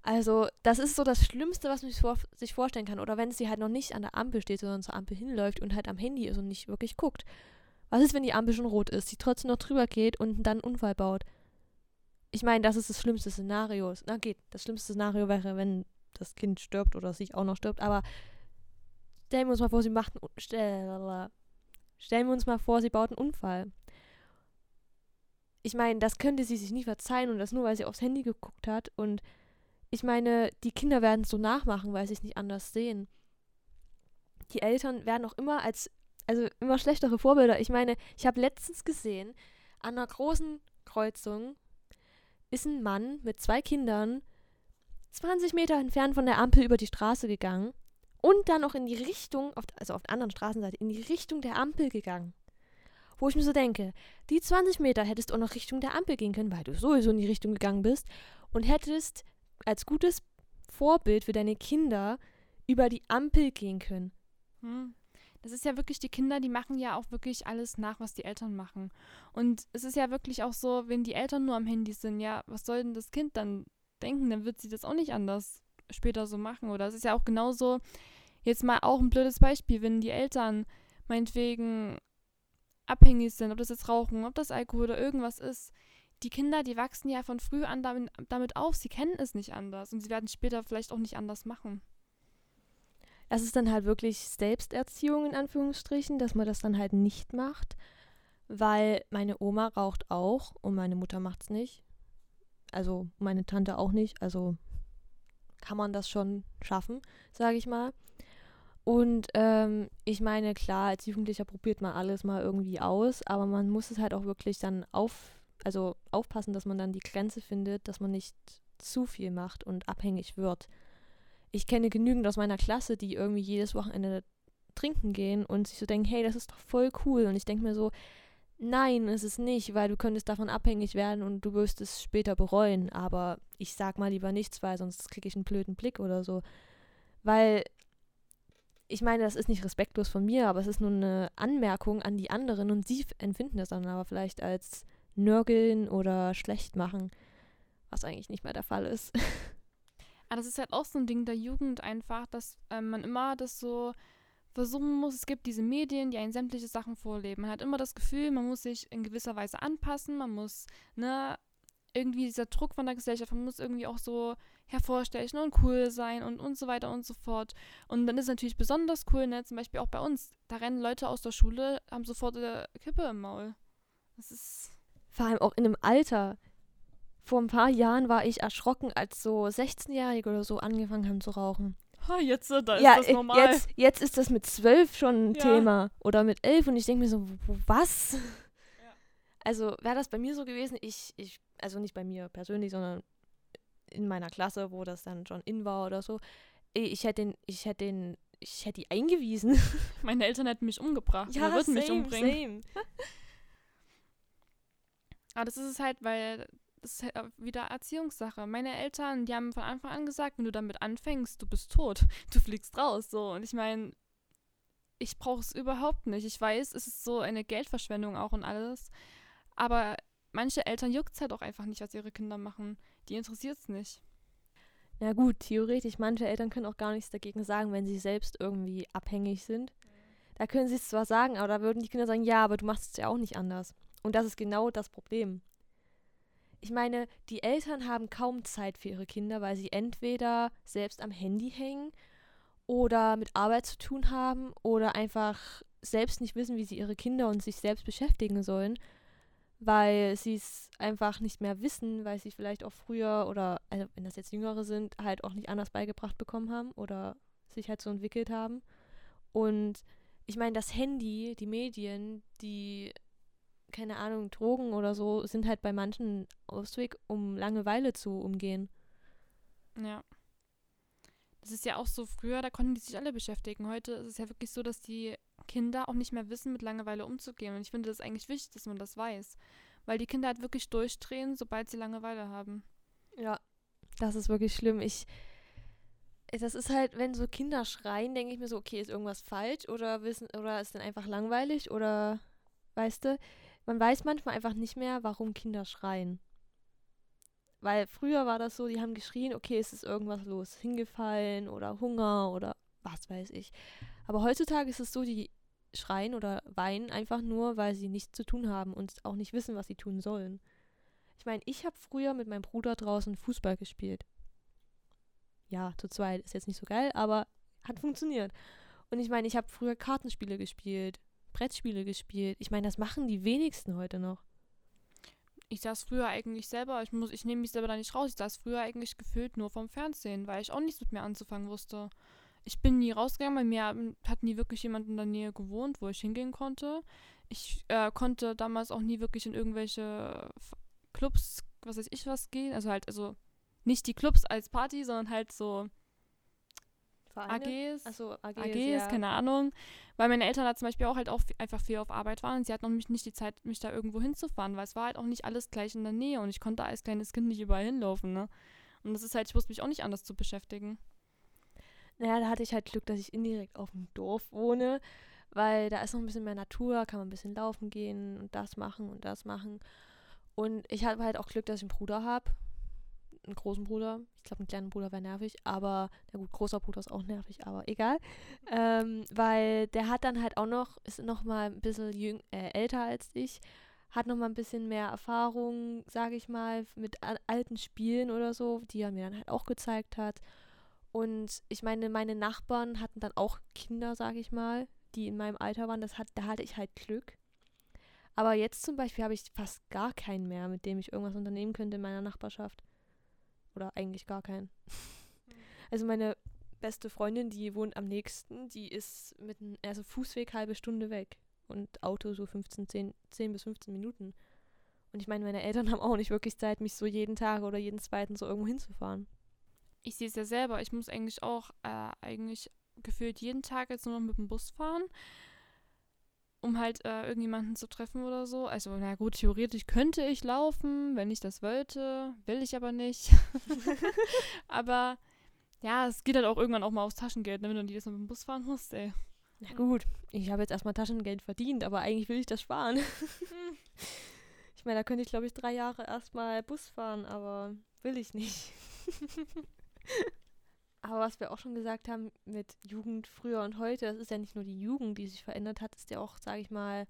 Also, das ist so das Schlimmste, was man sich, vor, sich vorstellen kann. Oder wenn sie halt noch nicht an der Ampel steht, sondern zur Ampel hinläuft und halt am Handy ist und nicht wirklich guckt. Was ist, wenn die Ampel schon rot ist, sie trotzdem noch drüber geht und dann einen Unfall baut? Ich meine, das ist das schlimmste Szenario. Na geht, das schlimmste Szenario wäre, wenn das Kind stirbt oder sich auch noch stirbt. Aber stellen wir uns mal vor, sie macht einen, stellen wir uns mal vor, sie baut einen Unfall ich meine, das könnte sie sich nie verzeihen und das nur, weil sie aufs Handy geguckt hat. Und ich meine, die Kinder werden es so nachmachen, weil sie es nicht anders sehen. Die Eltern werden auch immer als, also immer schlechtere Vorbilder. Ich meine, ich habe letztens gesehen, an einer großen Kreuzung ist ein Mann mit zwei Kindern 20 Meter entfernt von der Ampel über die Straße gegangen und dann noch in die Richtung, also auf der anderen Straßenseite, in die Richtung der Ampel gegangen wo ich mir so denke, die 20 Meter hättest du auch noch Richtung der Ampel gehen können, weil du sowieso in die Richtung gegangen bist und hättest als gutes Vorbild für deine Kinder über die Ampel gehen können. Hm. Das ist ja wirklich, die Kinder, die machen ja auch wirklich alles nach, was die Eltern machen. Und es ist ja wirklich auch so, wenn die Eltern nur am Handy sind, ja, was soll denn das Kind dann denken? Dann wird sie das auch nicht anders später so machen. Oder es ist ja auch genauso, jetzt mal auch ein blödes Beispiel, wenn die Eltern meinetwegen abhängig sind, ob das jetzt Rauchen, ob das Alkohol oder irgendwas ist. Die Kinder, die wachsen ja von früh an damit, damit auf, sie kennen es nicht anders und sie werden später vielleicht auch nicht anders machen. Das ist dann halt wirklich Selbsterziehung in Anführungsstrichen, dass man das dann halt nicht macht, weil meine Oma raucht auch und meine Mutter macht es nicht. Also meine Tante auch nicht, also kann man das schon schaffen, sage ich mal. Und ähm, ich meine, klar, als Jugendlicher probiert man alles mal irgendwie aus, aber man muss es halt auch wirklich dann auf, also aufpassen, dass man dann die Grenze findet, dass man nicht zu viel macht und abhängig wird. Ich kenne genügend aus meiner Klasse, die irgendwie jedes Wochenende trinken gehen und sich so denken, hey, das ist doch voll cool. Und ich denke mir so, nein, ist es nicht, weil du könntest davon abhängig werden und du wirst es später bereuen. Aber ich sag mal lieber nichts, weil sonst kriege ich einen blöden Blick oder so. Weil ich meine, das ist nicht respektlos von mir, aber es ist nur eine Anmerkung an die anderen und sie empfinden das dann aber vielleicht als nörgeln oder schlecht machen, was eigentlich nicht mehr der Fall ist. Aber ah, das ist halt auch so ein Ding der Jugend einfach, dass äh, man immer das so versuchen muss. Es gibt diese Medien, die einen sämtliche Sachen vorleben. Man hat immer das Gefühl, man muss sich in gewisser Weise anpassen, man muss ne, irgendwie dieser Druck von der Gesellschaft, man muss irgendwie auch so hervorstechen und cool sein und, und so weiter und so fort. Und dann ist natürlich besonders cool, ne, zum Beispiel auch bei uns, da rennen Leute aus der Schule, haben sofort eine Kippe im Maul. Das ist. Vor allem auch in einem Alter. Vor ein paar Jahren war ich erschrocken, als so 16-Jährige oder so angefangen haben zu rauchen. Ha, jetzt äh, da ist ja, das normal. Jetzt, jetzt ist das mit zwölf schon ein Ja. Thema. Oder mit elf und ich denke mir so, was? Ja. Also wäre das bei mir so gewesen, ich, ich, also nicht bei mir persönlich, sondern in meiner Klasse, wo das dann schon in war oder so, ich hätte den, ich hätte den, ich hätte die eingewiesen. Meine Eltern hätten mich umgebracht. Ja, würden mich umbringen. same. Aber das ist es halt, weil ist wieder Erziehungssache. Meine Eltern, die haben von Anfang an gesagt, wenn du damit anfängst, du bist tot. Du fliegst raus. So. Und ich meine, ich brauche es überhaupt nicht. Ich weiß, es ist so eine Geldverschwendung auch und alles. Aber manche Eltern juckt es halt auch einfach nicht, was ihre Kinder machen. Die interessiert es nicht. Na gut, theoretisch, manche Eltern können auch gar nichts dagegen sagen, wenn sie selbst irgendwie abhängig sind. Da können sie es zwar sagen, aber da würden die Kinder sagen, ja, aber du machst es ja auch nicht anders. Und das ist genau das Problem. Ich meine, die Eltern haben kaum Zeit für ihre Kinder, weil sie entweder selbst am Handy hängen oder mit Arbeit zu tun haben oder einfach selbst nicht wissen, wie sie ihre Kinder und sich selbst beschäftigen sollen, weil sie es einfach nicht mehr wissen, weil sie vielleicht auch früher oder, also wenn das jetzt Jüngere sind, halt auch nicht anders beigebracht bekommen haben oder sich halt so entwickelt haben. Und ich meine, das Handy, die Medien, die, keine Ahnung, Drogen oder so, sind halt bei manchen Ausweg, um Langeweile zu umgehen. Ja. Das ist ja auch so früher, da konnten die sich alle beschäftigen. Heute ist es ja wirklich so, dass die Kinder auch nicht mehr wissen, mit Langeweile umzugehen. Und ich finde das eigentlich wichtig, dass man das weiß. Weil die Kinder halt wirklich durchdrehen, sobald sie Langeweile haben. Ja. Das ist wirklich schlimm. Ich, das ist halt, wenn so Kinder schreien, denke ich mir so, okay, ist irgendwas falsch oder wissen, oder ist dann einfach langweilig oder, weißt du, man weiß manchmal einfach nicht mehr, warum Kinder schreien. Weil früher war das so, die haben geschrien, okay, es ist irgendwas los, hingefallen oder Hunger oder was weiß ich. Aber heutzutage ist es so, die schreien oder weinen einfach nur, weil sie nichts zu tun haben und auch nicht wissen, was sie tun sollen. Ich meine, ich habe früher mit meinem Bruder draußen Fußball gespielt. Ja, zu zweit ist jetzt nicht so geil, aber hat funktioniert. Und ich meine, ich habe früher Kartenspiele gespielt, Brettspiele gespielt. Ich meine, das machen die wenigsten heute noch. Ich saß früher eigentlich selber, ich muss, ich nehme mich selber da nicht raus, ich saß früher eigentlich gefühlt nur vom Fernsehen, weil ich auch nichts mit mir anzufangen wusste. Ich bin nie rausgegangen, bei mir hat nie wirklich jemand in der Nähe gewohnt, wo ich hingehen konnte. Ich äh, konnte damals auch nie wirklich in irgendwelche Clubs, was weiß ich was gehen. Also halt, also nicht die Clubs als Party, sondern halt so AGs. Achso, AGs, AGs, ja. keine Ahnung. Weil meine Eltern da zum Beispiel auch halt auch einfach viel auf Arbeit waren und sie hatten auch nicht die Zeit, mich da irgendwo hinzufahren, weil es war halt auch nicht alles gleich in der Nähe und ich konnte als kleines Kind nicht überall hinlaufen, ne? Und das ist halt, ich wusste mich auch nicht anders zu beschäftigen. Naja, da hatte ich halt Glück, dass ich indirekt auf dem Dorf wohne, weil da ist noch ein bisschen mehr Natur, kann man ein bisschen laufen gehen und das machen und das machen. Und ich habe halt auch Glück, dass ich einen Bruder habe. Einen großen Bruder. Ich glaube, einen kleinen Bruder wäre nervig, aber, na gut, großer Bruder ist auch nervig, aber egal. Ähm, weil der hat dann halt auch noch, ist noch mal ein bisschen jüng, äh, älter als ich, hat noch mal ein bisschen mehr Erfahrung, sage ich mal, mit al- alten Spielen oder so, die er mir dann halt auch gezeigt hat. Und ich meine, meine Nachbarn hatten dann auch Kinder, sage ich mal, die in meinem Alter waren. Das hat, da hatte ich halt Glück. Aber jetzt zum Beispiel habe ich fast gar keinen mehr, mit dem ich irgendwas unternehmen könnte in meiner Nachbarschaft. Oder eigentlich gar keinen. Also meine beste Freundin, die wohnt am nächsten, die ist mit einem, also Fußweg halbe Stunde weg. Und Auto so 15, 10, 10 bis 15 Minuten. Und ich meine, meine Eltern haben auch nicht wirklich Zeit, mich so jeden Tag oder jeden zweiten so irgendwo hinzufahren. Ich sehe es ja selber, ich muss eigentlich auch äh, eigentlich gefühlt jeden Tag jetzt nur noch mit dem Bus fahren, um halt äh, irgendjemanden zu treffen oder so. Also, na gut, theoretisch könnte ich laufen, wenn ich das wollte, will ich aber nicht. aber ja, es geht halt auch irgendwann auch mal aufs Taschengeld, ne, wenn du jedes Mal mit dem Bus fahren musst, ey. Na gut, ich habe jetzt erstmal Taschengeld verdient, aber eigentlich will ich das sparen. ich meine, da könnte ich, glaube ich, drei Jahre erstmal Bus fahren, aber will ich nicht. aber was wir auch schon gesagt haben mit Jugend früher und heute, das ist ja nicht nur die Jugend, die sich verändert hat, ist ja auch, sage ich mal,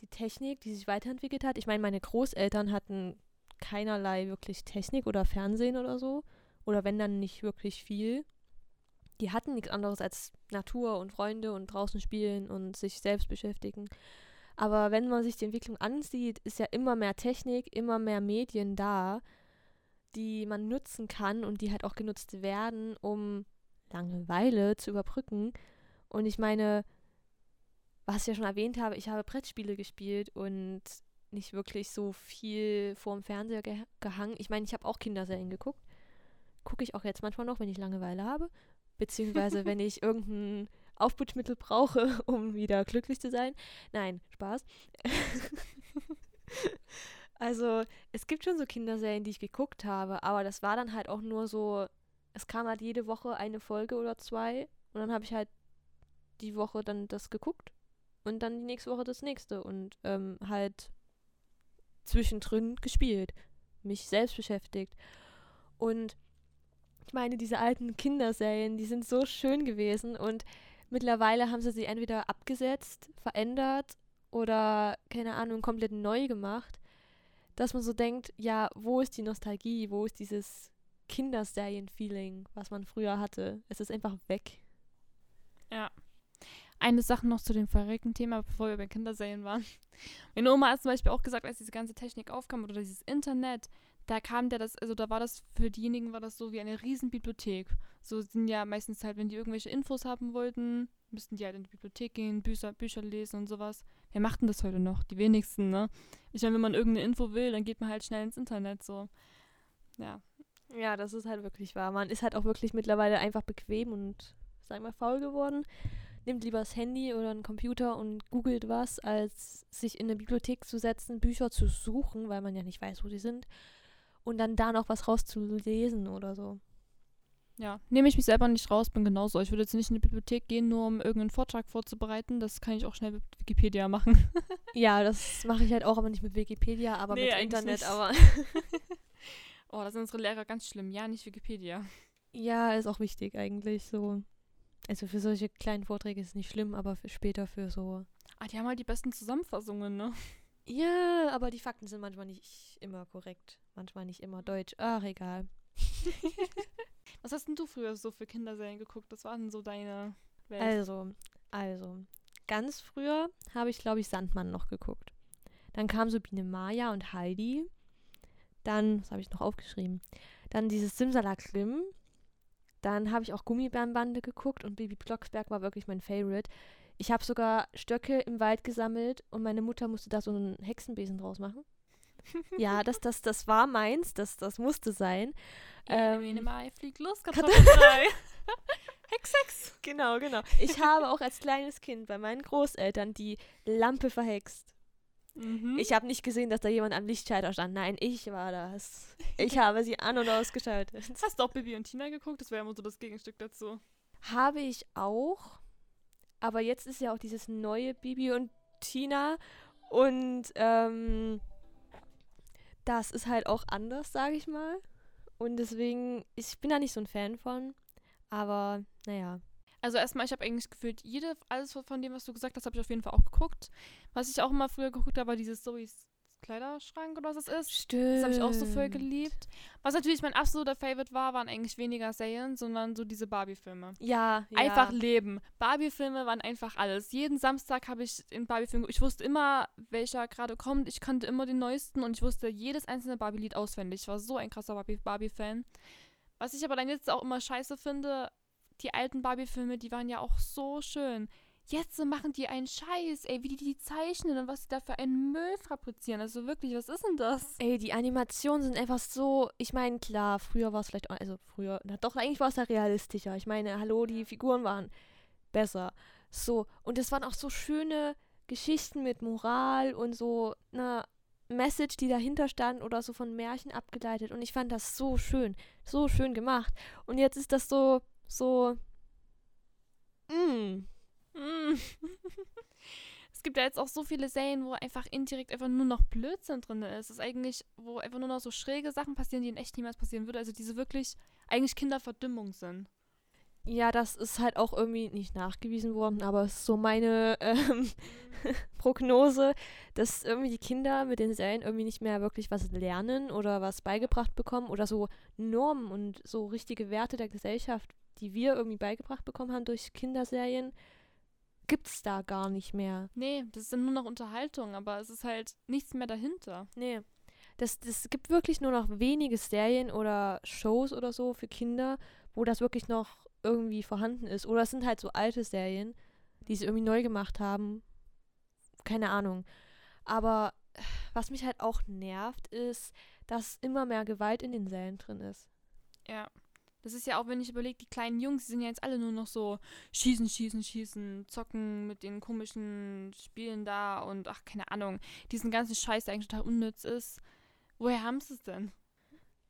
die Technik, die sich weiterentwickelt hat. Ich meine, meine Großeltern hatten keinerlei wirklich Technik oder Fernsehen oder so. Oder wenn dann nicht wirklich viel. Die hatten nichts anderes als Natur und Freunde und draußen spielen und sich selbst beschäftigen. Aber wenn man sich die Entwicklung ansieht, ist ja immer mehr Technik, immer mehr Medien da, die man nutzen kann und die halt auch genutzt werden, um Langeweile zu überbrücken. Und ich meine, was ich ja schon erwähnt habe, ich habe Brettspiele gespielt und nicht wirklich so viel vorm Fernseher ge gehangen. Ich meine, ich habe auch Kinderserien geguckt. Gucke ich auch jetzt manchmal noch, wenn ich Langeweile habe. Beziehungsweise, wenn ich irgendein Aufputschmittel brauche, um wieder glücklich zu sein. Nein, Spaß. also, es gibt schon so Kinderserien, die ich geguckt habe, aber das war dann halt auch nur so, es kam halt jede Woche eine Folge oder zwei und dann habe ich halt die Woche dann das geguckt und dann die nächste Woche das nächste und ähm, halt zwischendrin gespielt, mich selbst beschäftigt. Und ich meine, diese alten Kinderserien, die sind so schön gewesen und mittlerweile haben sie sie entweder abgesetzt, verändert oder, keine Ahnung, komplett neu gemacht, dass man so denkt, ja, wo ist die Nostalgie, wo ist dieses Kinderserien-Feeling, was man früher hatte? Es ist einfach weg. Ja, eine Sache noch zu dem verrückten Thema, bevor wir bei Kinderserien waren. Meine Oma hat zum Beispiel auch gesagt, als diese ganze Technik aufkam oder dieses Internet, da kam der das, also da war das für diejenigen war das so wie eine Riesenbibliothek. So sind ja meistens halt, wenn die irgendwelche Infos haben wollten, müssten die halt in die Bibliothek gehen, Bücher, Bücher lesen und sowas. Wer macht denn das heute noch? Die wenigsten, ne? Ich meine, wenn man irgendeine Info will, dann geht man halt schnell ins Internet, so. Ja. Ja, das ist halt wirklich wahr. Man ist halt auch wirklich mittlerweile einfach bequem und, sagen wir, faul geworden nimmt lieber das Handy oder einen Computer und googelt was, als sich in eine Bibliothek zu setzen, Bücher zu suchen, weil man ja nicht weiß, wo die sind, und dann da noch was rauszulesen oder so. Ja, nehme ich mich selber nicht raus, bin genauso. Ich würde jetzt nicht in die Bibliothek gehen, nur um irgendeinen Vortrag vorzubereiten. Das kann ich auch schnell mit Wikipedia machen. ja, das mache ich halt auch, aber nicht mit Wikipedia, aber nee, mit Internet, nicht. aber. oh, da sind unsere Lehrer ganz schlimm. Ja, nicht Wikipedia. Ja, ist auch wichtig eigentlich so. Also für solche kleinen Vorträge ist es nicht schlimm, aber für später für so. Ah, die haben halt die besten Zusammenfassungen, ne? Ja, aber die Fakten sind manchmal nicht immer korrekt. Manchmal nicht immer deutsch. Ach, egal. Was hast denn du früher so für Kinderserien geguckt? Was war denn so deine Welt? Also, also, ganz früher habe ich, glaube ich, Sandmann noch geguckt. Dann kam so Maya und Heidi. Dann, was habe ich noch aufgeschrieben? Dann dieses Simsalaklim. Dann habe ich auch Gummibärenbande geguckt und Baby Blocksberg war wirklich mein Favorite. Ich habe sogar Stöcke im Wald gesammelt und meine Mutter musste da so einen Hexenbesen draus machen. Ja, das, das, das war meins, das, das musste sein. Ähm, Mai fliegt los, Kartoffelfrei. Hex, Hex. Genau, genau. Ich habe auch als kleines Kind bei meinen Großeltern die Lampe verhext. Mhm. Ich habe nicht gesehen, dass da jemand am Lichtschalter stand. Nein, ich war das. Ich habe sie an- und ausgeschaltet. Hast du auch Bibi und Tina geguckt? Das wäre immer so das Gegenstück dazu. Habe ich auch. Aber jetzt ist ja auch dieses neue Bibi und Tina. Und ähm, das ist halt auch anders, sage ich mal. Und deswegen, ich bin da nicht so ein Fan von. Aber naja. Also erstmal, ich habe eigentlich gefühlt jede, alles von dem, was du gesagt hast, habe ich auf jeden Fall auch geguckt. Was ich auch immer früher geguckt habe, war dieses Zoe's Kleiderschrank oder was das ist. Stimmt. Das habe ich auch so voll geliebt. Was natürlich mein absoluter Favorite war, waren eigentlich weniger Serien, sondern so diese Barbie-Filme. Ja, ja. Einfach leben. Barbie-Filme waren einfach alles. Jeden Samstag habe ich in Barbie-Filme, ich wusste immer, welcher gerade kommt. Ich kannte immer den neuesten und ich wusste jedes einzelne Barbie-Lied auswendig. Ich war so ein krasser Barbie-Fan. Was ich aber dann jetzt auch immer scheiße finde, die alten Barbie-Filme, die waren ja auch so schön. Jetzt machen die einen Scheiß, ey, wie die die zeichnen und was sie da für einen Müll fabrizieren. Also wirklich, was ist denn das? Ey, die Animationen sind einfach so, ich meine, klar, früher war es vielleicht, also früher, na doch, eigentlich war es ja realistischer. Ich meine, hallo, die Figuren waren besser. So, und es waren auch so schöne Geschichten mit Moral und so einer Message, die dahinter stand oder so von Märchen abgeleitet. Und ich fand das so schön, so schön gemacht. Und jetzt ist das so, so. Mm. Mm. es gibt ja jetzt auch so viele Serien, wo einfach indirekt einfach nur noch Blödsinn drin ist. Es ist eigentlich, wo einfach nur noch so schräge Sachen passieren, die in echt niemals passieren würde. Also diese wirklich eigentlich Kinderverdimmung sind. Ja, das ist halt auch irgendwie nicht nachgewiesen worden, aber es ist so meine ähm, Prognose, dass irgendwie die Kinder mit den Serien irgendwie nicht mehr wirklich was lernen oder was beigebracht bekommen oder so Normen und so richtige Werte der Gesellschaft, die wir irgendwie beigebracht bekommen haben durch Kinderserien, gibt es da gar nicht mehr. Nee, das ist dann nur noch Unterhaltung, aber es ist halt nichts mehr dahinter. Nee. Das, das gibt wirklich nur noch wenige Serien oder Shows oder so für Kinder, wo das wirklich noch irgendwie vorhanden ist. Oder es sind halt so alte Serien, die sie irgendwie neu gemacht haben. Keine Ahnung. Aber was mich halt auch nervt, ist, dass immer mehr Gewalt in den Serien drin ist. Ja. Das ist ja auch, wenn ich überlege, die kleinen Jungs, die sind ja jetzt alle nur noch so schießen, schießen, schießen, zocken mit den komischen Spielen da und ach, keine Ahnung, diesen ganzen Scheiß, der eigentlich total unnütz ist. Woher haben sie es denn?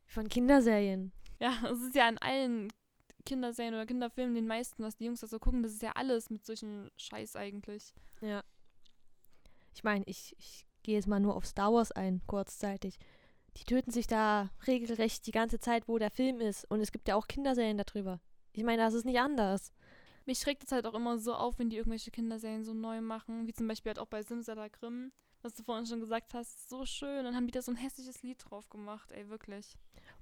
Von Kinderserien. Ja, es ist ja in allen Kinderserien oder Kinderfilmen, den meisten, was die Jungs da so gucken, das ist ja alles mit solchen Scheiß eigentlich. Ja. Ich meine, ich, ich gehe jetzt mal nur auf Star Wars ein, kurzzeitig. Die töten sich da regelrecht die ganze Zeit, wo der Film ist. Und es gibt ja auch Kinderserien darüber. Ich meine, das ist nicht anders. Mich schreckt es halt auch immer so auf, wenn die irgendwelche Kinderserien so neu machen, wie zum Beispiel halt auch bei Simsala Grimm was du vorhin schon gesagt hast, so schön. Dann haben die da so ein hässliches Lied drauf gemacht, ey, wirklich.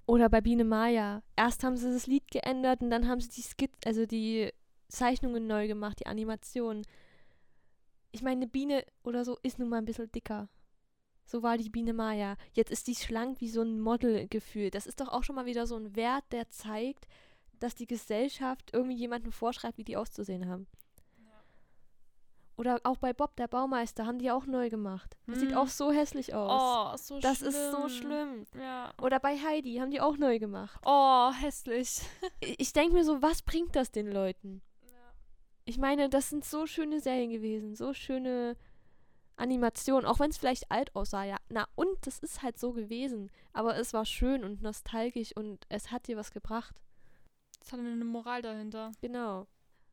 Oder bei Biene Maya. Erst haben sie das Lied geändert und dann haben sie die Skit also die Zeichnungen neu gemacht, die Animationen. Ich meine, eine Biene oder so ist nun mal ein bisschen dicker. So war die Biene Maya. Jetzt ist die schlank wie so ein Model gefühlt. Das ist doch auch schon mal wieder so ein Wert, der zeigt, dass die Gesellschaft irgendwie jemandem vorschreibt, wie die auszusehen haben. Oder auch bei Bob, der Baumeister, haben die auch neu gemacht. Das hm. sieht auch so hässlich aus. Oh, so das schlimm. ist so schlimm. Ja. Oder bei Heidi haben die auch neu gemacht. Oh, hässlich. ich denke mir so, was bringt das den Leuten? Ja. Ich meine, das sind so schöne Serien gewesen, so schöne Animationen, auch wenn es vielleicht alt aussah, ja. Na, und das ist halt so gewesen. Aber es war schön und nostalgisch und es hat dir was gebracht. Es hat eine Moral dahinter. Genau.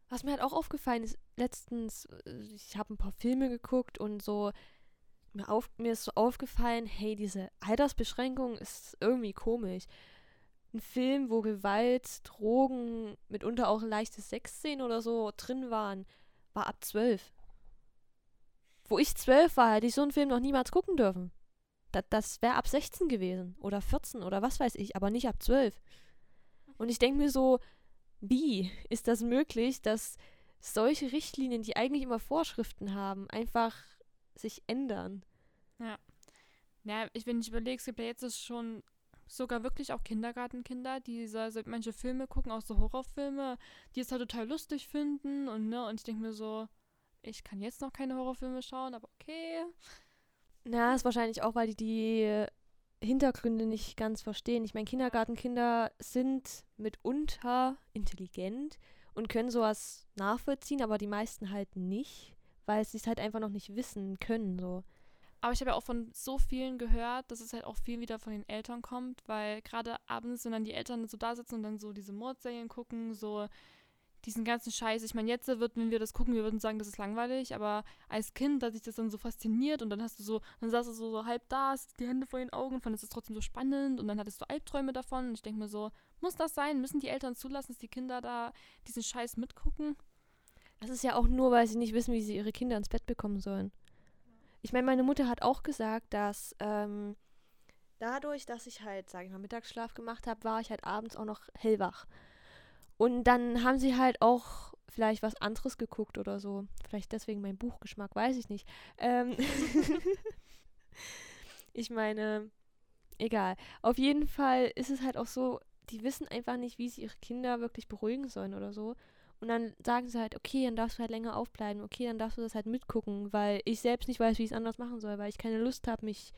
Was mir halt auch aufgefallen ist, letztens, äh, ich habe ein paar Filme geguckt und so, mir, auf, mir ist so aufgefallen, hey, diese Altersbeschränkung ist irgendwie komisch. Ein Film, wo Gewalt, Drogen, mitunter auch leichte Sexszenen oder so drin waren, war ab zwölf. Wo ich zwölf war, hätte ich so einen Film noch niemals gucken dürfen. Das, das wäre ab 16 gewesen oder 14 oder was weiß ich, aber nicht ab 12. Und ich denke mir so, wie ist das möglich, dass solche Richtlinien, die eigentlich immer Vorschriften haben, einfach sich ändern? Ja. Ja, ich, wenn ich überlege, es gibt ja jetzt schon sogar wirklich auch Kindergartenkinder, die so, so manche Filme gucken, auch so Horrorfilme, die es halt total lustig finden und ne, und ich denke mir so, ich kann jetzt noch keine Horrorfilme schauen, aber okay. Na, ist wahrscheinlich auch, weil die die Hintergründe nicht ganz verstehen. Ich meine, Kindergartenkinder sind mitunter intelligent und können sowas nachvollziehen, aber die meisten halt nicht, weil sie es halt einfach noch nicht wissen können. So. Aber ich habe ja auch von so vielen gehört, dass es halt auch viel wieder von den Eltern kommt, weil gerade abends, wenn dann die Eltern so da sitzen und dann so diese Mordserien gucken, so diesen ganzen Scheiß. Ich meine, jetzt wird, wenn wir das gucken, wir würden sagen, das ist langweilig, aber als Kind, dass sich das dann so fasziniert und dann hast du so, dann saß du so, so halb da, hast die Hände vor den Augen, fandest es trotzdem so spannend und dann hattest du Albträume davon und ich denke mir so, muss das sein? Müssen die Eltern zulassen, dass die Kinder da diesen Scheiß mitgucken? Das ist ja auch nur, weil sie nicht wissen, wie sie ihre Kinder ins Bett bekommen sollen. Ich meine, meine Mutter hat auch gesagt, dass ähm, dadurch, dass ich halt, sage ich mal, Mittagsschlaf gemacht habe, war ich halt abends auch noch hellwach. Und dann haben sie halt auch vielleicht was anderes geguckt oder so. Vielleicht deswegen mein Buchgeschmack, weiß ich nicht. Ähm ich meine, egal. Auf jeden Fall ist es halt auch so, die wissen einfach nicht, wie sie ihre Kinder wirklich beruhigen sollen oder so. Und dann sagen sie halt, okay, dann darfst du halt länger aufbleiben, okay, dann darfst du das halt mitgucken, weil ich selbst nicht weiß, wie ich es anders machen soll, weil ich keine Lust habe, mich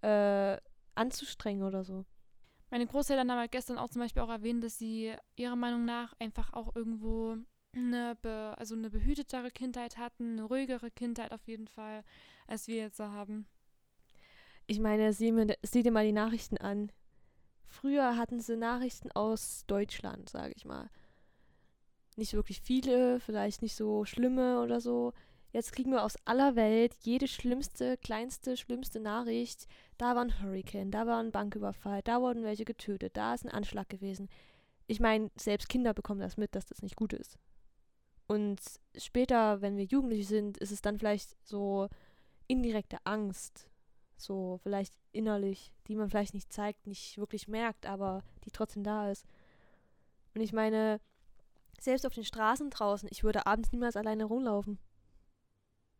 äh, anzustrengen oder so. Meine Großeltern haben halt gestern auch zum Beispiel auch erwähnt, dass sie ihrer Meinung nach einfach auch irgendwo eine, be also eine behütetere Kindheit hatten, eine ruhigere Kindheit auf jeden Fall, als wir jetzt haben. Ich meine, sieh, mir, sieh dir mal die Nachrichten an. Früher hatten sie Nachrichten aus Deutschland, sage ich mal. Nicht wirklich viele, vielleicht nicht so schlimme oder so. Jetzt kriegen wir aus aller Welt jede schlimmste, kleinste, schlimmste Nachricht. Da war ein Hurricane, da war ein Banküberfall, da wurden welche getötet, da ist ein Anschlag gewesen. ich meine, selbst Kinder bekommen das mit, dass das nicht gut ist. Und später, wenn wir Jugendliche sind, ist es dann vielleicht so indirekte Angst, so vielleicht innerlich, die man vielleicht nicht zeigt, nicht wirklich merkt, aber die trotzdem da ist. Und ich meine, selbst auf den Straßen draußen, ich würde abends niemals alleine rumlaufen.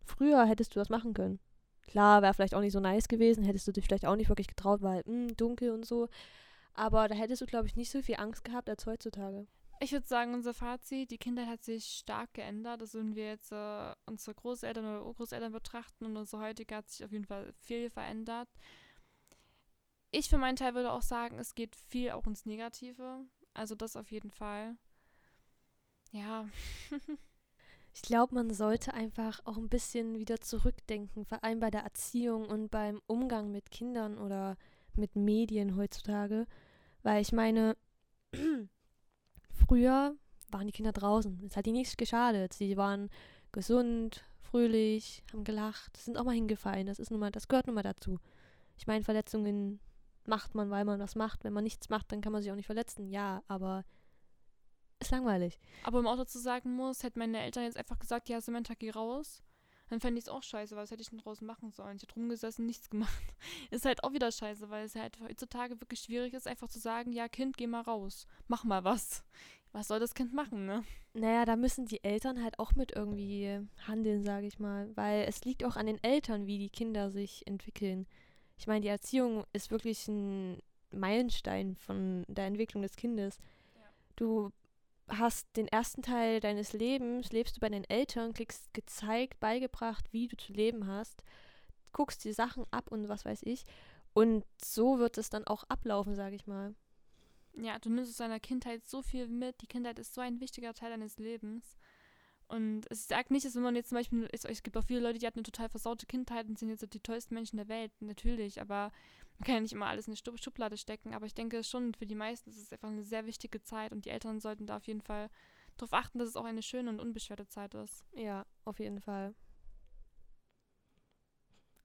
Früher hättest du das machen können. Klar, wäre vielleicht auch nicht so nice gewesen, hättest du dich vielleicht auch nicht wirklich getraut, weil mh, hm, dunkel und so. Aber da hättest du, glaube ich, nicht so viel Angst gehabt als heutzutage. Ich würde sagen, unser Fazit, die Kindheit hat sich stark geändert. Also wenn wir jetzt äh, unsere Großeltern oder Urgroßeltern betrachten und unsere heutige hat sich auf jeden Fall viel verändert. Ich für meinen Teil würde auch sagen, es geht viel auch ins Negative. Also das auf jeden Fall. Ja. ich glaube, man sollte einfach auch ein bisschen wieder zurückdenken, vor allem bei der Erziehung und beim Umgang mit Kindern oder mit Medien heutzutage. Weil ich meine, früher waren die Kinder draußen. Es hat ihnen nichts geschadet. Sie waren gesund, fröhlich, haben gelacht, sind auch mal hingefallen. Das ist nun mal, das gehört nun mal dazu. Ich meine, Verletzungen macht man, weil man was macht. Wenn man nichts macht, dann kann man sich auch nicht verletzen. Ja, aber ist langweilig. Aber wenn man auch dazu sagen muss, hätten meine Eltern jetzt einfach gesagt, ja, Samantha, geh raus, dann fände ich es auch scheiße, weil was hätte ich denn draußen machen sollen? Ich hätte rumgesessen, nichts gemacht. ist halt auch wieder scheiße, weil es halt heutzutage wirklich schwierig ist, einfach zu sagen, ja, Kind, geh mal raus, mach mal was. Was soll das Kind machen, ne? Naja, da müssen die Eltern halt auch mit irgendwie handeln, sage ich mal. Weil es liegt auch an den Eltern, wie die Kinder sich entwickeln. Ich meine, die Erziehung ist wirklich ein Meilenstein von der Entwicklung des Kindes. Ja. Du hast den ersten Teil deines Lebens, lebst du bei deinen Eltern, kriegst gezeigt, beigebracht, wie du zu leben hast, guckst die Sachen ab und was weiß ich. Und so wird es dann auch ablaufen, sage ich mal. Ja, du nimmst aus deiner Kindheit so viel mit. Die Kindheit ist so ein wichtiger Teil deines Lebens. Und es sagt nicht, dass wenn man jetzt zum Beispiel, es gibt auch viele Leute, die hatten eine total versaute Kindheit und sind jetzt die tollsten Menschen der Welt, natürlich, aber man kann ja nicht immer alles in eine Schublade stecken, aber ich denke schon, für die meisten ist es einfach eine sehr wichtige Zeit und die Eltern sollten da auf jeden Fall darauf achten, dass es auch eine schöne und unbeschwerte Zeit ist. Ja, auf jeden Fall.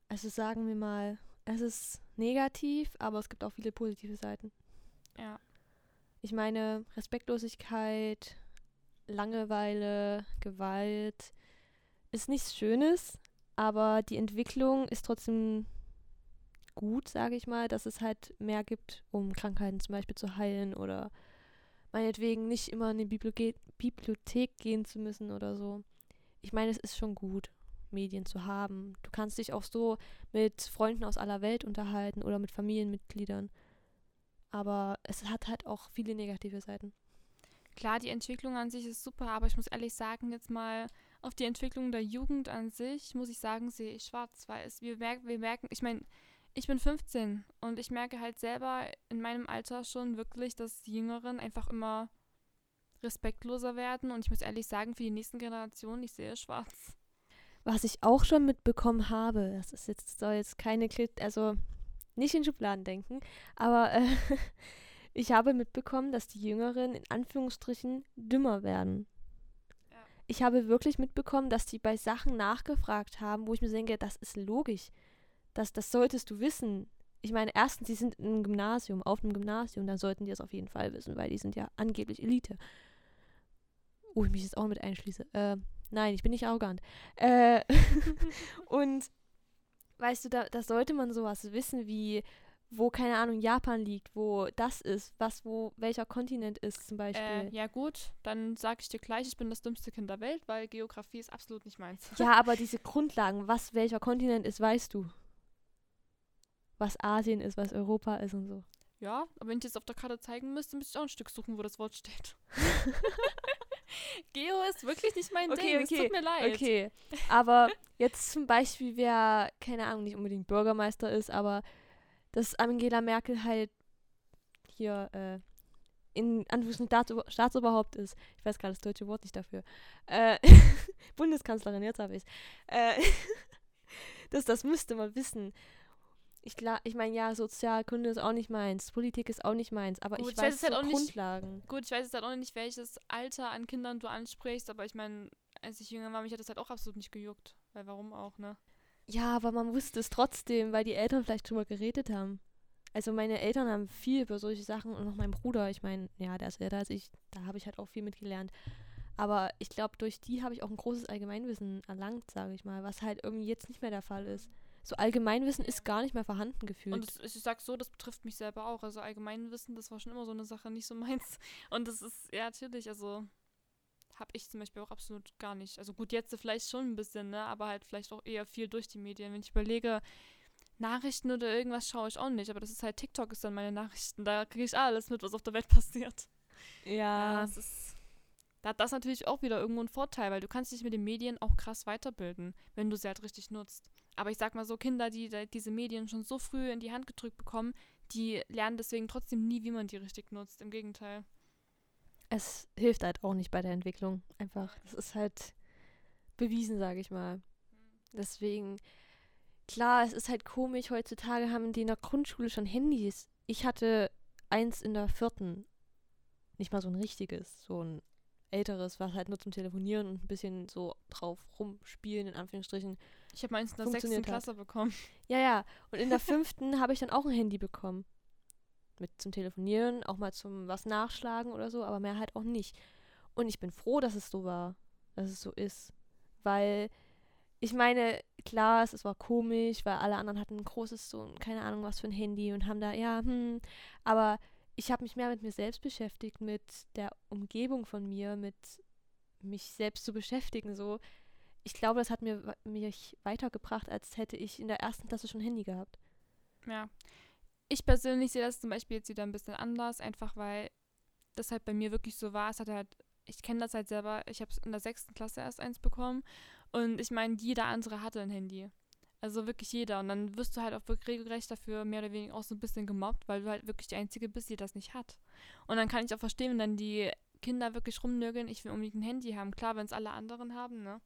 Also sagen wir mal, es ist negativ, aber es gibt auch viele positive Seiten. Ja. Ich meine, Respektlosigkeit, Langeweile, Gewalt ist nichts Schönes, aber die Entwicklung ist trotzdem gut, sage ich mal, dass es halt mehr gibt, um Krankheiten zum Beispiel zu heilen oder meinetwegen nicht immer in die Bibliothek, Bibliothek gehen zu müssen oder so. Ich meine, es ist schon gut, Medien zu haben. Du kannst dich auch so mit Freunden aus aller Welt unterhalten oder mit Familienmitgliedern. Aber es hat halt auch viele negative Seiten. Klar, die Entwicklung an sich ist super, aber ich muss ehrlich sagen, jetzt mal auf die Entwicklung der Jugend an sich, muss ich sagen, sehe ich schwarz, weil es, wir, merken, wir merken, ich meine, ich bin 15 und ich merke halt selber in meinem Alter schon wirklich, dass die Jüngeren einfach immer respektloser werden und ich muss ehrlich sagen, für die nächsten Generationen, ich sehe schwarz. Was ich auch schon mitbekommen habe, das ist jetzt, soll jetzt keine, also nicht in Schubladen denken, aber äh, ich habe mitbekommen, dass die Jüngeren in Anführungsstrichen dümmer werden. Ja. Ich habe wirklich mitbekommen, dass die bei Sachen nachgefragt haben, wo ich mir denke, das ist logisch das, das solltest du wissen. Ich meine, erstens, sie sind im Gymnasium, auf einem Gymnasium, dann sollten die das auf jeden Fall wissen, weil die sind ja angeblich Elite. Oh, ich mich jetzt auch mit einschließe. Äh, nein, ich bin nicht arrogant. Äh, und weißt du, da, da sollte man sowas wissen wie, wo, keine Ahnung, Japan liegt, wo das ist, was, wo, welcher Kontinent ist zum Beispiel. Äh, ja gut, dann sage ich dir gleich, ich bin das dümmste Kind der Welt, weil Geografie ist absolut nicht meins. Ja, aber diese Grundlagen, was welcher Kontinent ist, weißt du was Asien ist, was Europa ist und so. Ja, aber wenn ich jetzt auf der Karte zeigen müsste, müsste ich auch ein Stück suchen, wo das Wort steht. Geo ist wirklich nicht mein okay, Ding. Okay, es tut mir leid. Okay, aber jetzt zum Beispiel, wer, keine Ahnung, nicht unbedingt Bürgermeister ist, aber dass Angela Merkel halt hier äh, in Anführungszeichen Staatsoberhaupt ist. Ich weiß gerade das deutsche Wort nicht dafür. Äh, Bundeskanzlerin, jetzt habe ich es. Äh, das, das müsste man wissen. Ich, ich meine, ja, Sozialkunde ist auch nicht meins, Politik ist auch nicht meins, aber gut, ich, weiß, weiß halt auch Grundlagen. Nicht, gut, ich weiß jetzt halt auch nicht, welches Alter an Kindern du ansprichst, aber ich meine, als ich jünger war, mich hat das halt auch absolut nicht gejuckt. Weil warum auch, ne? Ja, aber man wusste es trotzdem, weil die Eltern vielleicht drüber geredet haben. Also meine Eltern haben viel über solche Sachen und auch mein Bruder, ich meine, ja, der ist älter als ich, da habe ich halt auch viel mitgelernt. Aber ich glaube, durch die habe ich auch ein großes Allgemeinwissen erlangt, sage ich mal, was halt irgendwie jetzt nicht mehr der Fall ist. So Allgemeinwissen ist gar nicht mehr vorhanden gefühlt. Und das, ich sag so, das betrifft mich selber auch. Also Allgemeinwissen, das war schon immer so eine Sache, nicht so meins. Und das ist, ja, natürlich, also habe ich zum Beispiel auch absolut gar nicht. Also gut, jetzt vielleicht schon ein bisschen, ne? Aber halt vielleicht auch eher viel durch die Medien. Wenn ich überlege, Nachrichten oder irgendwas schaue ich auch nicht. Aber das ist halt TikTok ist dann meine Nachrichten. Da kriege ich alles mit, was auf der Welt passiert. ja. Ja, das ist. Da hat das natürlich auch wieder irgendwo einen Vorteil, weil du kannst dich mit den Medien auch krass weiterbilden, wenn du sie halt richtig nutzt. Aber ich sag mal so, Kinder, die diese Medien schon so früh in die Hand gedrückt bekommen, die lernen deswegen trotzdem nie, wie man die richtig nutzt. Im Gegenteil. es hilft halt auch nicht bei der Entwicklung. Einfach, das ist halt bewiesen, sage ich mal. Deswegen, klar, es ist halt komisch, heutzutage haben die in der Grundschule schon Handys. Ich hatte eins in der vierten. Nicht mal so ein richtiges, so ein älteres, was halt nur zum Telefonieren und ein bisschen so drauf rumspielen, in Anführungsstrichen. Ich habe meins in der sechsten hat. Klasse bekommen. Ja, ja. Und in der fünften habe ich dann auch ein Handy bekommen. Mit zum Telefonieren, auch mal zum was nachschlagen oder so, aber mehr halt auch nicht. Und ich bin froh, dass es so war, dass es so ist. Weil, ich meine, klar, es, es war komisch, weil alle anderen hatten ein großes, so, ein- keine Ahnung, was für ein Handy und haben da, ja, hm. Aber ich habe mich mehr mit mir selbst beschäftigt, mit der Umgebung von mir, mit mich selbst zu beschäftigen, so. Ich glaube, das hat mir mich weitergebracht, als hätte ich in der ersten Klasse schon Handy gehabt. Ja. Ich persönlich sehe das zum Beispiel jetzt wieder ein bisschen anders, einfach weil das halt bei mir wirklich so war. Es hat halt, ich kenne das halt selber, ich habe in der sechsten Klasse erst eins bekommen und ich meine, jeder andere hatte ein Handy. Also wirklich jeder. Und dann wirst du halt auch wirklich regelrecht dafür mehr oder weniger auch so ein bisschen gemobbt, weil du halt wirklich die Einzige bist, die das nicht hat. Und dann kann ich auch verstehen, wenn dann die Kinder wirklich rumnörgeln, ich will unbedingt ein Handy haben. Klar, wenn es alle anderen haben, ne?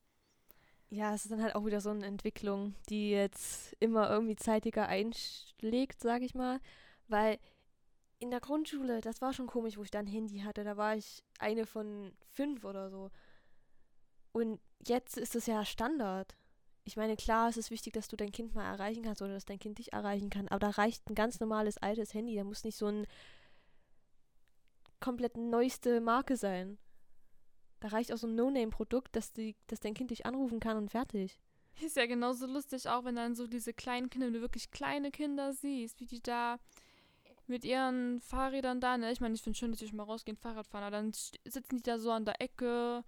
Ja, es ist dann halt auch wieder so eine Entwicklung, die jetzt immer irgendwie zeitiger einschlägt, sag ich mal. Weil in der Grundschule, das war schon komisch, wo ich da ein Handy hatte. Da war ich eine von fünf oder so. Und jetzt ist es ja Standard. Ich meine, klar, es ist wichtig, dass du dein Kind mal erreichen kannst oder dass dein Kind dich erreichen kann. Aber da reicht ein ganz normales altes Handy. Da muss nicht so ein komplett neueste Marke sein. Da reicht auch so ein No-Name-Produkt, dass, dass dein Kind dich anrufen kann und fertig. Ist ja genauso lustig, auch wenn dann so diese kleinen Kinder, wenn du wirklich kleine Kinder siehst, wie die da mit ihren Fahrrädern da, ne? Ich meine, ich finde schön, dass die schon mal rausgehen, Fahrrad fahren, aber dann sitzen die da so an der Ecke,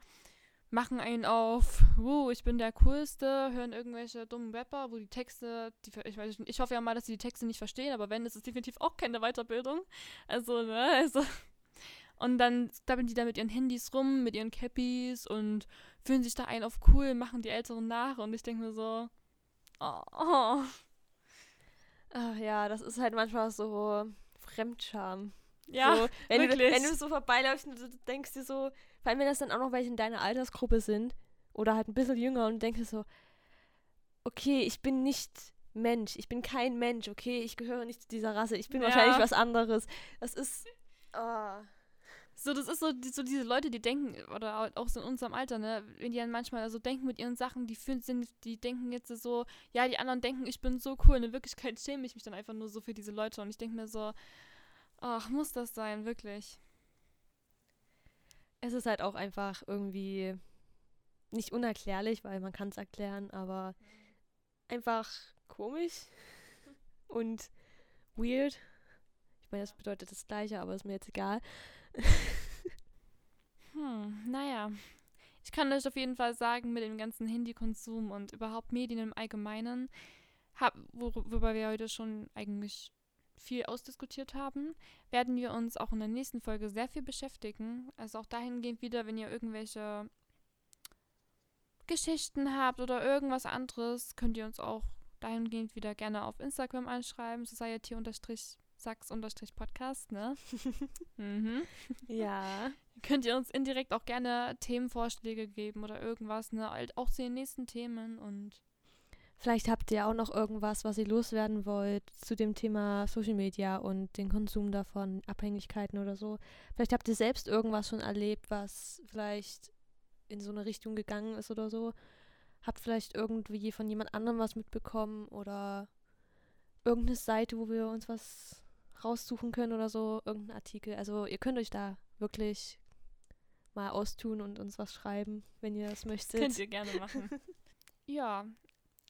machen einen auf, wuh, ich bin der Coolste, hören irgendwelche dummen Rapper, wo die Texte, die, ich, weiß, ich hoffe ja mal, dass sie die Texte nicht verstehen, aber wenn, ist es definitiv auch keine Weiterbildung. Also, ne, also. Und dann dabbeln die da mit ihren Handys rum, mit ihren Cappies und fühlen sich da ein auf cool, machen die Älteren nach und ich denke mir so, oh, oh. Ach ja, das ist halt manchmal so Fremdscham. ja, so, wenn, du, wirklich. wenn du so vorbeiläufst und du denkst dir so, vor allem wenn das dann auch noch welche in deiner Altersgruppe sind oder halt ein bisschen jünger und denkst dir so, okay, ich bin nicht Mensch, ich bin kein Mensch, okay, ich gehöre nicht zu dieser Rasse, ich bin Ja. wahrscheinlich was anderes. Das ist, oh. So, das ist so, die, so diese Leute, die denken, oder au- auch so in unserem Alter, ne, wenn die dann manchmal so denken mit ihren Sachen, die fühlen sind, die denken jetzt so, ja, die anderen denken, ich bin so cool, in Wirklichkeit schäme ich mich dann einfach nur so für diese Leute und ich denke mir so, ach, muss das sein, wirklich. es ist halt auch einfach irgendwie nicht unerklärlich, weil man kann es erklären, aber einfach komisch und weird. Ich meine, das bedeutet das Gleiche, aber ist mir jetzt egal. Hm, naja. Ich kann euch auf jeden Fall sagen, mit dem ganzen Handykonsum und überhaupt Medien im Allgemeinen, hab, worüber wir heute schon eigentlich viel ausdiskutiert haben, werden wir uns auch in der nächsten Folge sehr viel beschäftigen. Also auch dahingehend wieder, wenn ihr irgendwelche Geschichten habt oder irgendwas anderes, könnt ihr uns auch dahingehend wieder gerne auf Instagram anschreiben, society-sax-podcast, ne? mhm Ja. könnt ihr uns indirekt auch gerne Themenvorschläge geben oder irgendwas, ne? Halt Auch zu den nächsten Themen und Vielleicht habt ihr auch noch irgendwas, was ihr loswerden wollt zu dem Thema Social Media und den Konsum davon, Abhängigkeiten oder so. Vielleicht habt ihr selbst irgendwas schon erlebt, was vielleicht in so eine Richtung gegangen ist oder so. Habt vielleicht irgendwie von jemand anderem was mitbekommen oder irgendeine Seite, wo wir uns was raussuchen können oder so, irgendeinen Artikel. Also ihr könnt euch da wirklich mal austun und uns was schreiben, wenn ihr das möchtet. Könnt ihr gerne machen. ja,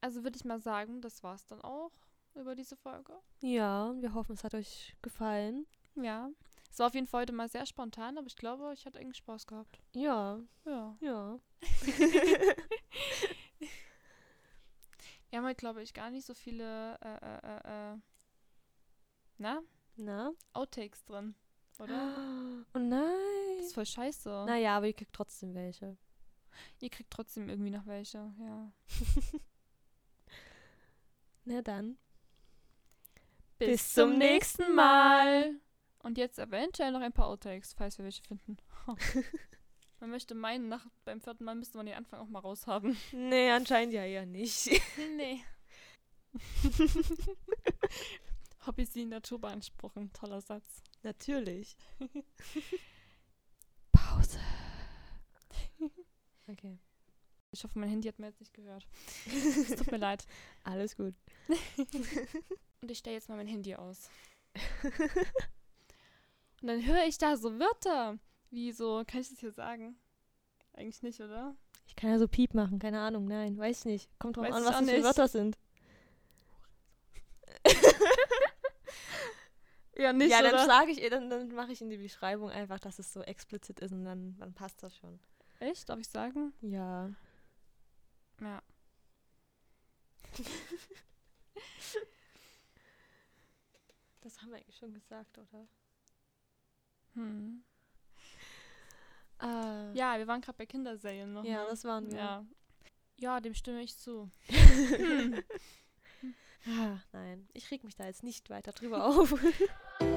also würde ich mal sagen, das war's dann auch über diese Folge. Ja, wir hoffen, es hat euch gefallen. Ja. Es war auf jeden Fall heute mal sehr spontan, aber ich glaube, ich hatte irgendwie Spaß gehabt. Ja, Ja. ja. Wir haben heute, glaube ich, gar nicht so viele äh, äh, äh, äh, na? Na? Outtakes drin, oder? Oh nein. Das ist voll scheiße. Naja, aber ihr kriegt trotzdem welche. Ihr kriegt trotzdem irgendwie noch welche, ja. Na dann. Bis zum nächsten Mal. Und jetzt eventuell noch ein paar Outtakes, falls wir welche finden. man möchte meinen, nach, beim vierten Mal müsste man den Anfang auch mal raushaben. Nee, anscheinend ja eher nicht. nee. Hobby sie Natur beanspruchen. Toller Satz. Natürlich. Pause. Okay. Ich hoffe, mein Handy hat mir jetzt nicht gehört. Es tut mir leid. Alles gut. Und ich stelle jetzt mal mein Handy aus. Und dann höre ich da so Wörter. Wie so, kann ich das hier sagen? Eigentlich nicht, oder? Ich kann ja so Piep machen, keine Ahnung, nein, weiß nicht. Kommt drauf Weiß an, was das für. Wörter sind. Ja, nicht, ja, dann oder? sage ich, dann, dann mache ich in die Beschreibung einfach, dass es so explizit ist und dann, dann passt das schon. Echt? Darf ich sagen? Ja. Ja. Das haben wir eigentlich schon gesagt, oder? Hm. Äh, Ja, wir waren gerade bei Kinderserien noch. ja, ne? das waren wir. Ja. Ja, dem stimme ich zu. Ah, nein, ich reg mich da jetzt nicht weiter drüber auf.